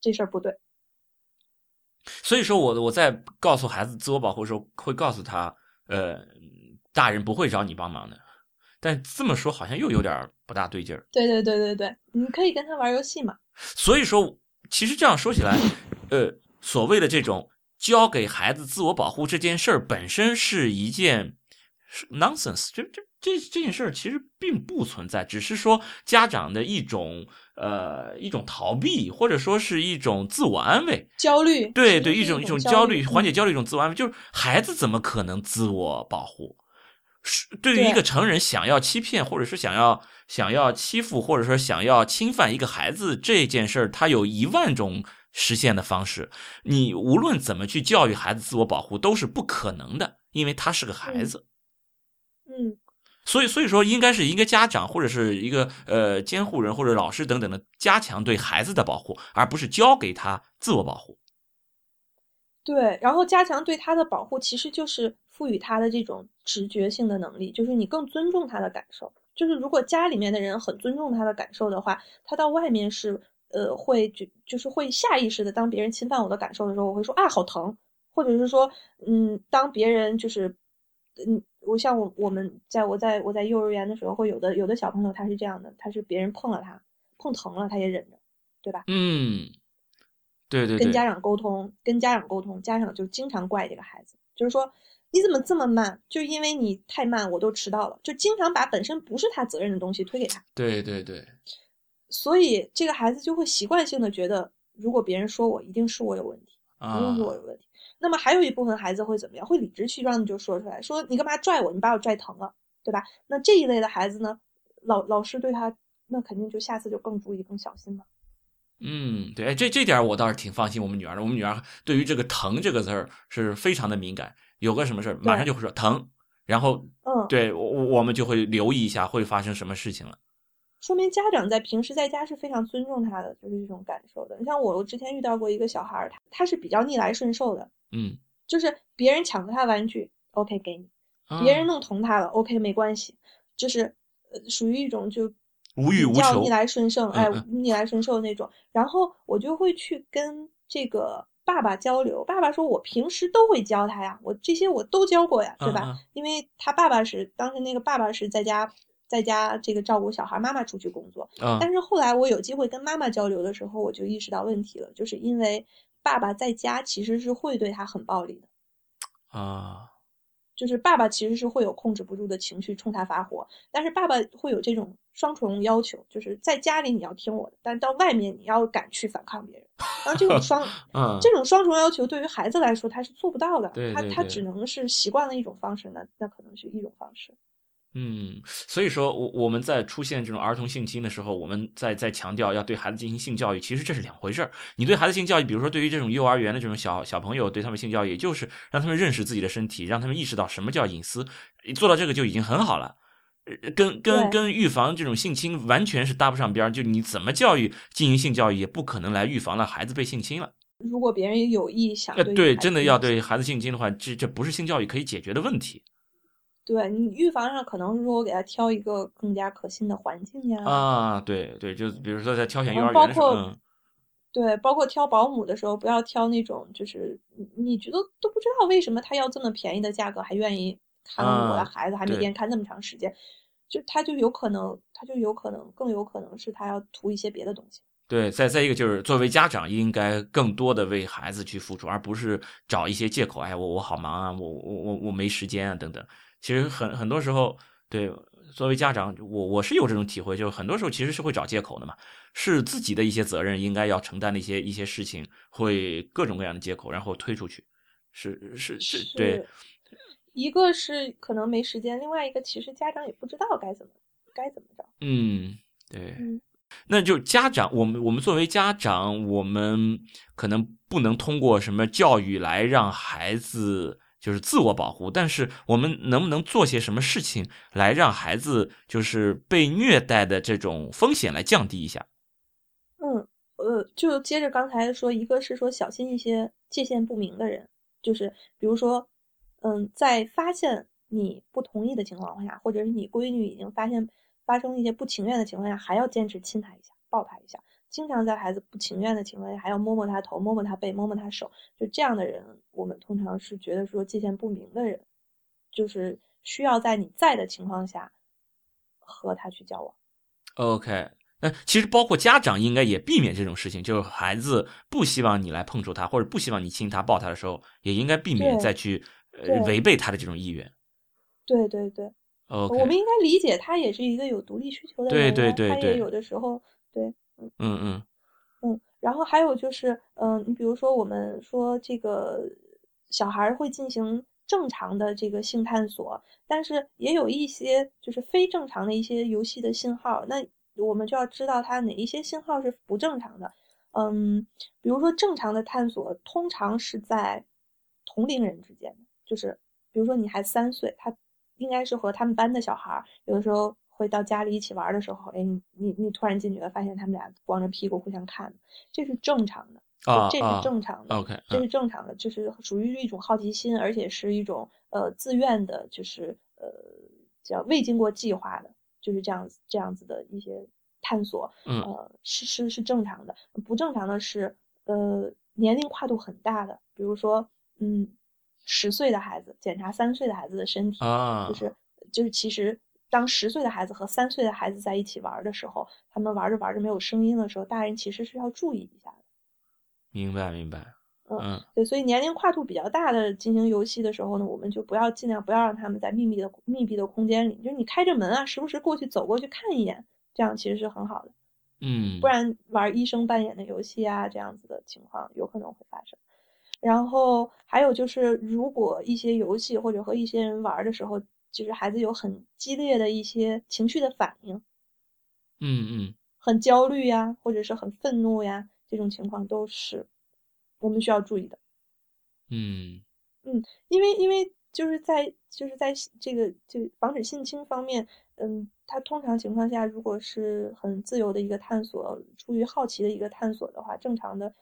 S2: 这事儿不对。
S1: 所以说，我我在告诉孩子自我保护的时候，会告诉他，呃，大人不会找你帮忙的。但这么说好像又有点不大对劲儿。
S2: 对对对对对，你可以跟他玩游戏嘛。
S1: 所以说，其实这样说起来，呃，所谓的这种。教给孩子自我保护这件事儿本身是一件 nonsense，这这这这件事儿其实并不存在，只是说家长的一种呃一种逃避，或者说是一种自我安慰、
S2: 焦虑。
S1: 对对，一种
S2: 一
S1: 种焦
S2: 虑，
S1: 缓解焦虑一种自我安慰，就是孩子怎么可能自我保护？是对于一个成人想要欺骗，或者是想要想要欺负，或者说想要侵犯一个孩子这件事儿，他有一万种。实现的方式，你无论怎么去教育孩子自我保护都是不可能的，因为他是个孩子。
S2: 嗯，
S1: 所以所以说，应该是一个家长或者是一个呃监护人或者老师等等的加强对孩子的保护，而不是教给他自我保护。
S2: 对，然后加强对他的保护，其实就是赋予他的这种直觉性的能力，就是你更尊重他的感受。就是如果家里面的人很尊重他的感受的话，他到外面是。呃，会就就是会下意识的，当别人侵犯我的感受的时候，我会说啊，好疼，或者是说，嗯，当别人就是，嗯，我像我我们在我在我在幼儿园的时候，会有的有的小朋友他是这样的，他是别人碰了他，碰疼了他也忍着，对吧？
S1: 嗯，对对。
S2: 跟家长沟通，跟家长沟通，家长就经常怪这个孩子，就是说你怎么这么慢？就因为你太慢，我都迟到了，就经常把本身不是他责任的东西推给他。
S1: 对对对。
S2: 所以这个孩子就会习惯性的觉得，如果别人说我，一定是我有问题，一定是我有问题。那么还有一部分孩子会怎么样？会理直气壮的就说出来，说你干嘛拽我？你把我拽疼了，对吧？那这一类的孩子呢，老老师对他，那肯定就下次就更注意、更小心了。
S1: 嗯，对，这这点我倒是挺放心我们女儿的。我们女儿对于这个“疼”这个字儿是非常的敏感，有个什么事儿马上就会说疼，然后
S2: 嗯，
S1: 对我我们就会留意一下会发生什么事情了。
S2: 说明家长在平时在家是非常尊重他的，就是这种感受的。你像我，我之前遇到过一个小孩儿，他他是比较逆来顺受的，
S1: 嗯，
S2: 就是别人抢了他玩具，OK 给你；别人弄疼他了，OK 没关系，就是呃属于一种就
S1: 无欲无求、
S2: 逆来顺受，哎，逆来顺受那种。然后我就会去跟这个爸爸交流，爸爸说我平时都会教他呀，我这些我都教过呀，对吧？因为他爸爸是当时那个爸爸是在家。在家这个照顾小孩，妈妈出去工作。但是后来我有机会跟妈妈交流的时候，我就意识到问题了，就是因为爸爸在家其实是会对他很暴力的。
S1: 啊，
S2: 就是爸爸其实是会有控制不住的情绪冲他发火，但是爸爸会有这种双重要求，就是在家里你要听我的，但到外面你要敢去反抗别人。然后这种双，这种双重要求对于孩子来说他是做不到的，他他只能是习惯了一种方式，那那可能是一种方式。
S1: 嗯，所以说，我我们在出现这种儿童性侵的时候，我们在在强调要对孩子进行性教育，其实这是两回事儿。你对孩子性教育，比如说对于这种幼儿园的这种小小朋友，对他们性教育，也就是让他们认识自己的身体，让他们意识到什么叫隐私，做到这个就已经很好了。跟跟跟预防这种性侵完全是搭不上边儿。就你怎么教育进行性教育，也不可能来预防了孩子被性侵了。
S2: 如果别人有意想
S1: 对真的要对孩子性侵的话，这这不是性教育可以解决的问题。
S2: 对你预防上可能是说我给他挑一个更加可信的环境呀。
S1: 啊，对对，就比如说在挑选幼儿园的时候，
S2: 对，包括挑保姆的时候，不要挑那种就是你觉得都不知道为什么他要这么便宜的价格还愿意看我的孩子，还每天看那么长时间，就他就有可能，他就有可能更有可能是他要图一些别的东西。
S1: 对，再再一个就是作为家长，应该更多的为孩子去付出，而不是找一些借口，哎，我我好忙啊，我我我我没时间啊，等等。其实很很多时候，对，作为家长，我我是有这种体会，就是很多时候其实是会找借口的嘛，是自己的一些责任应该要承担的一些一些事情，会各种各样的借口，然后推出去，是是是，对。
S2: 一个是可能没时间，另外一个其实家长也不知道该怎么该怎么着。
S1: 嗯，对。那就家长，我们我们作为家长，我们可能不能通过什么教育来让孩子就是自我保护，但是我们能不能做些什么事情来让孩子就是被虐待的这种风险来降低一下？
S2: 嗯，呃，就接着刚才说，一个是说小心一些界限不明的人，就是比如说。嗯，在发现你不同意的情况下，或者是你闺女已经发现发生一些不情愿的情况下，还要坚持亲她一下、抱她一下，经常在孩子不情愿的情况下还要摸摸他头、摸摸他背、摸摸他手，就这样的人，我们通常是觉得说界限不明的人，就是需要在你在的情况下和他去交往。
S1: OK，那其实包括家长应该也避免这种事情，就是孩子不希望你来碰触他，或者不希望你亲他、抱他的时候，也应该避免再去。违背他的这种意愿，
S2: 对对对，
S1: 我
S2: 们应该理解他也是一个有独立需求的
S1: 人，对对对，
S2: 他也有的时候，对，
S1: 嗯。嗯
S2: 嗯。嗯，然后还有就是，嗯，你比如说我们说这个小孩会进行正常的这个性探索，但是也有一些就是非正常的一些游戏的信号，那我们就要知道他哪一些信号是不正常的，嗯，比如说正常的探索通常是在同龄人之间的。就是，比如说你还三岁，他应该是和他们班的小孩，有的时候会到家里一起玩的时候，哎，你你你突然进去了，发现他们俩光着屁股互相看，这是正常的，这是正常的
S1: ，OK，
S2: 这是正常的，就是属于一种好奇心，而且是一种呃自愿的，就是呃叫未经过计划的，就是这样子这样子的一些探索，呃是是是正常的，不正常的是呃年龄跨度很大的，比如说嗯。十岁的孩子检查三岁的孩子的身体，就是就是其实当十岁的孩子和三岁的孩子在一起玩的时候，他们玩着玩着没有声音的时候，大人其实是要注意一下的。
S1: 明白明白，嗯，
S2: 对，所以年龄跨度比较大的进行游戏的时候呢，我们就不要尽量不要让他们在密闭的密闭的空间里，就是你开着门啊，时不时过去走过去看一眼，这样其实是很好的。
S1: 嗯，
S2: 不然玩医生扮演的游戏啊，这样子的情况有可能会发生。然后还有就是，如果一些游戏或者和一些人玩的时候，就是孩子有很激烈的一些情绪的反应，
S1: 嗯嗯，
S2: 很焦虑呀，或者是很愤怒呀，这种情况都是我们需要注意的。
S1: 嗯
S2: 嗯，因为因为就是在就是在这个就防止性侵方面，嗯，他通常情况下，如果是很自由的一个探索，出于好奇的一个探索的话，正常的。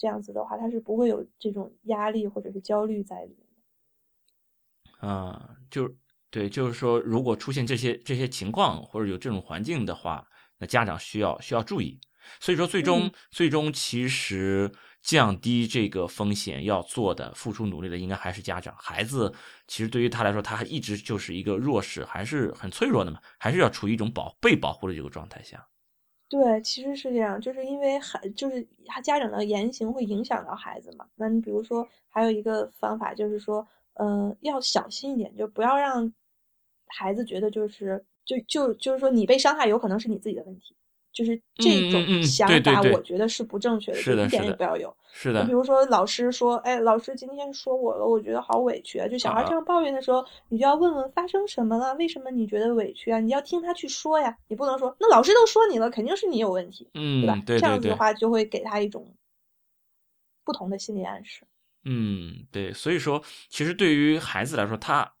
S2: 这样子的话，他是不会有这种压力或者是焦虑在里面
S1: 的。啊，就对，就是说，如果出现这些这些情况或者有这种环境的话，那家长需要需要注意。所以说，最终最终其实降低这个风险要做的、付出努力的，应该还是家长。孩子其实对于他来说，他一直就是一个弱势，还是很脆弱的嘛，还是要处于一种保被保护的这个状态下。
S2: 对，其实是这样，就是因为孩，就是他家长的言行会影响到孩子嘛。那你比如说，还有一个方法就是说，嗯，要小心一点，就不要让孩子觉得就是，就就就是说，你被伤害有可能是你自己的问题。就是这种想法，我觉得是不正确的，一点也不要有。
S1: 是的。
S2: 比如说，老师说：“哎，老师今天说我了，我觉得好委屈啊。”就小孩这样抱怨的时候，你就要问问发生什么了，为什么你觉得委屈啊？你要听他去说呀，你不能说那老师都说你了，肯定是你有问题，
S1: 嗯，
S2: 对吧？
S1: 这
S2: 样子的话，就会给他一种不同的心理暗示。
S1: 嗯，对。所以说，其实对于孩子来说，他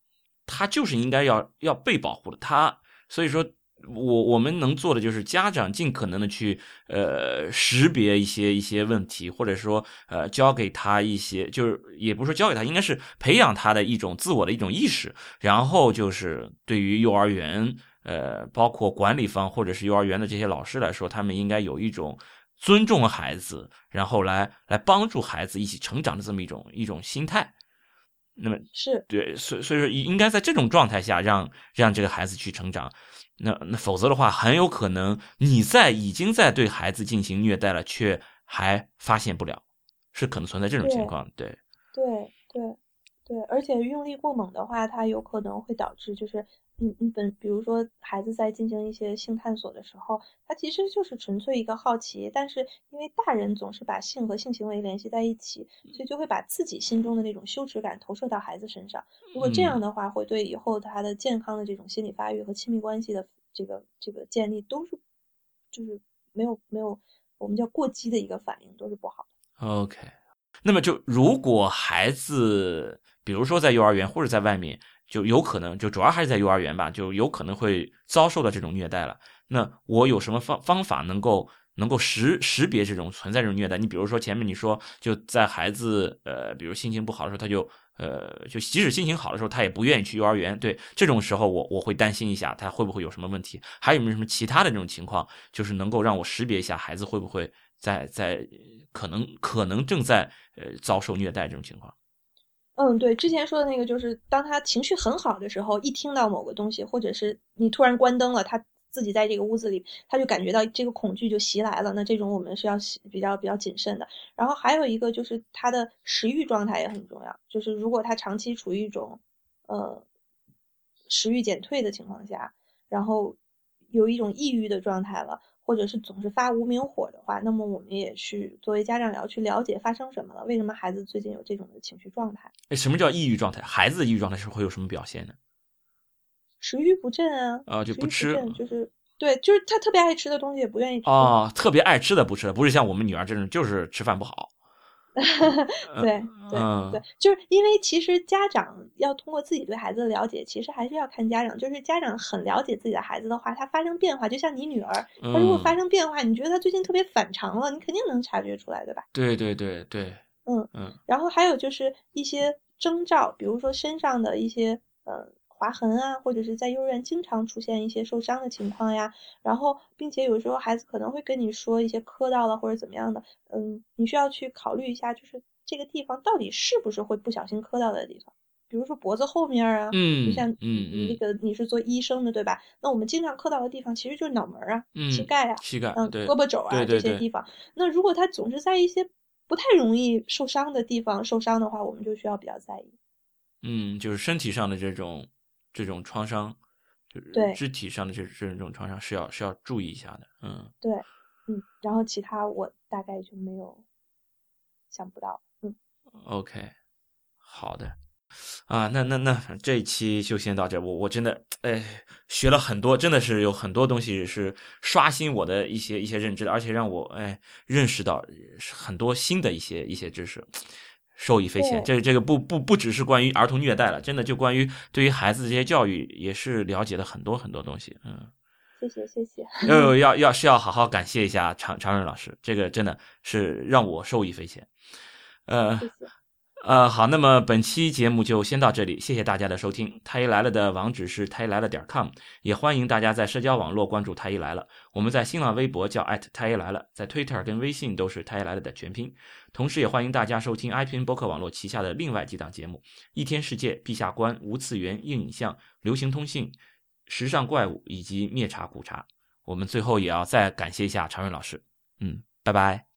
S1: 他就是应该要要被保护的。他所以说。我我们能做的就是家长尽可能的去呃识别一些一些问题，或者说呃教给他一些，就是也不是说教给他，应该是培养他的一种自我的一种意识。然后就是对于幼儿园呃包括管理方或者是幼儿园的这些老师来说，他们应该有一种尊重孩子，然后来来帮助孩子一起成长的这么一种一种心态。那么
S2: 是
S1: 对，所所以说应该在这种状态下让让这个孩子去成长。那那否则的话，很有可能你在已经在对孩子进行虐待了，却还发现不了，是可能存在这种情况。对，
S2: 对，对，对，而且用力过猛的话，它有可能会导致就是。你你本比如说孩子在进行一些性探索的时候，他其实就是纯粹一个好奇，但是因为大人总是把性和性行为联系在一起，所以就会把自己心中的那种羞耻感投射到孩子身上。如果这样的话，会对以后他的健康的这种心理发育和亲密关系的这个这个建立都是就是没有没有我们叫过激的一个反应，都是不好
S1: 的。OK，那么就如果孩子比如说在幼儿园或者在外面。就有可能，就主要还是在幼儿园吧，就有可能会遭受到这种虐待了。那我有什么方方法能够能够识识别这种存在这种虐待？你比如说前面你说就在孩子呃，比如心情不好的时候，他就呃，就即使心情好的时候，他也不愿意去幼儿园。对这种时候，我我会担心一下，他会不会有什么问题？还有没有什么其他的这种情况，就是能够让我识别一下孩子会不会在在可能可能正在呃遭受虐待这种情况？
S2: 嗯，对，之前说的那个就是，当他情绪很好的时候，一听到某个东西，或者是你突然关灯了，他自己在这个屋子里，他就感觉到这个恐惧就袭来了。那这种我们是要比较比较谨慎的。然后还有一个就是他的食欲状态也很重要，就是如果他长期处于一种呃食欲减退的情况下，然后有一种抑郁的状态了。或者是总是发无名火的话，那么我们也去作为家长也要去了解发生什么了，为什么孩子最近有这种的情绪状态？
S1: 哎，什么叫抑郁状态？孩子的抑郁状态是会有什么表现呢？
S2: 食欲不振啊，
S1: 啊就不吃，
S2: 就是对，就是他特别爱吃的东西也不愿意吃
S1: 啊，特别爱吃的不吃，不是像我们女儿这种就是吃饭不好。
S2: 对对对，就是因为其实家长要通过自己对孩子的了解，其实还是要看家长。就是家长很了解自己的孩子的话，他发生变化，就像你女儿，她如果发生变化，你觉得她最近特别反常了，你肯定能察觉出来，对吧？
S1: 对对对对，
S2: 嗯嗯。然后还有就是一些征兆，比如说身上的一些呃。划痕啊，或者是在幼儿园经常出现一些受伤的情况呀，然后并且有时候孩子可能会跟你说一些磕到了或者怎么样的，嗯，你需要去考虑一下，就是这个地方到底是不是会不小心磕到的地方，比如说脖子后面啊，
S1: 嗯，
S2: 就像
S1: 嗯
S2: 那个你是做医生的对吧？那我们经常磕到的地方其实就是脑门啊、膝盖啊、
S1: 膝盖，
S2: 嗯，胳膊肘啊这些地方。那如果他总是在一些不太容易受伤的地方受伤的话，我们就需要比较在意。
S1: 嗯，就是身体上的这种。这种创伤，就是肢体上的这这种创伤是要是要注意一下的，嗯，
S2: 对，嗯，然后其他我大概就没有想不到，嗯
S1: ，OK，好的，啊，那那那这一期就先到这，我我真的哎学了很多，真的是有很多东西是刷新我的一些一些认知的，而且让我哎认识到很多新的一些一些知识。受益匪浅，这这个不不不只是关于儿童虐待了，真的就关于对于孩子这些教育也是了解了很多很多东西。
S2: 嗯，谢谢谢谢。
S1: 要要要是要好好感谢一下常常润老师，这个真的是让我受益匪浅。呃。呃，好，那么本期节目就先到这里，谢谢大家的收听。太医来了的网址是太医来了点 com，也欢迎大家在社交网络关注太医来了。我们在新浪微博叫太医来了，在 Twitter 跟微信都是太医来了的全拼。同时，也欢迎大家收听 iPn 播客网络旗下的另外几档节目：一天世界、陛下观、无次元、硬影像、流行通信、时尚怪物以及灭茶苦茶。我们最后也要再感谢一下常润老师。嗯，拜拜。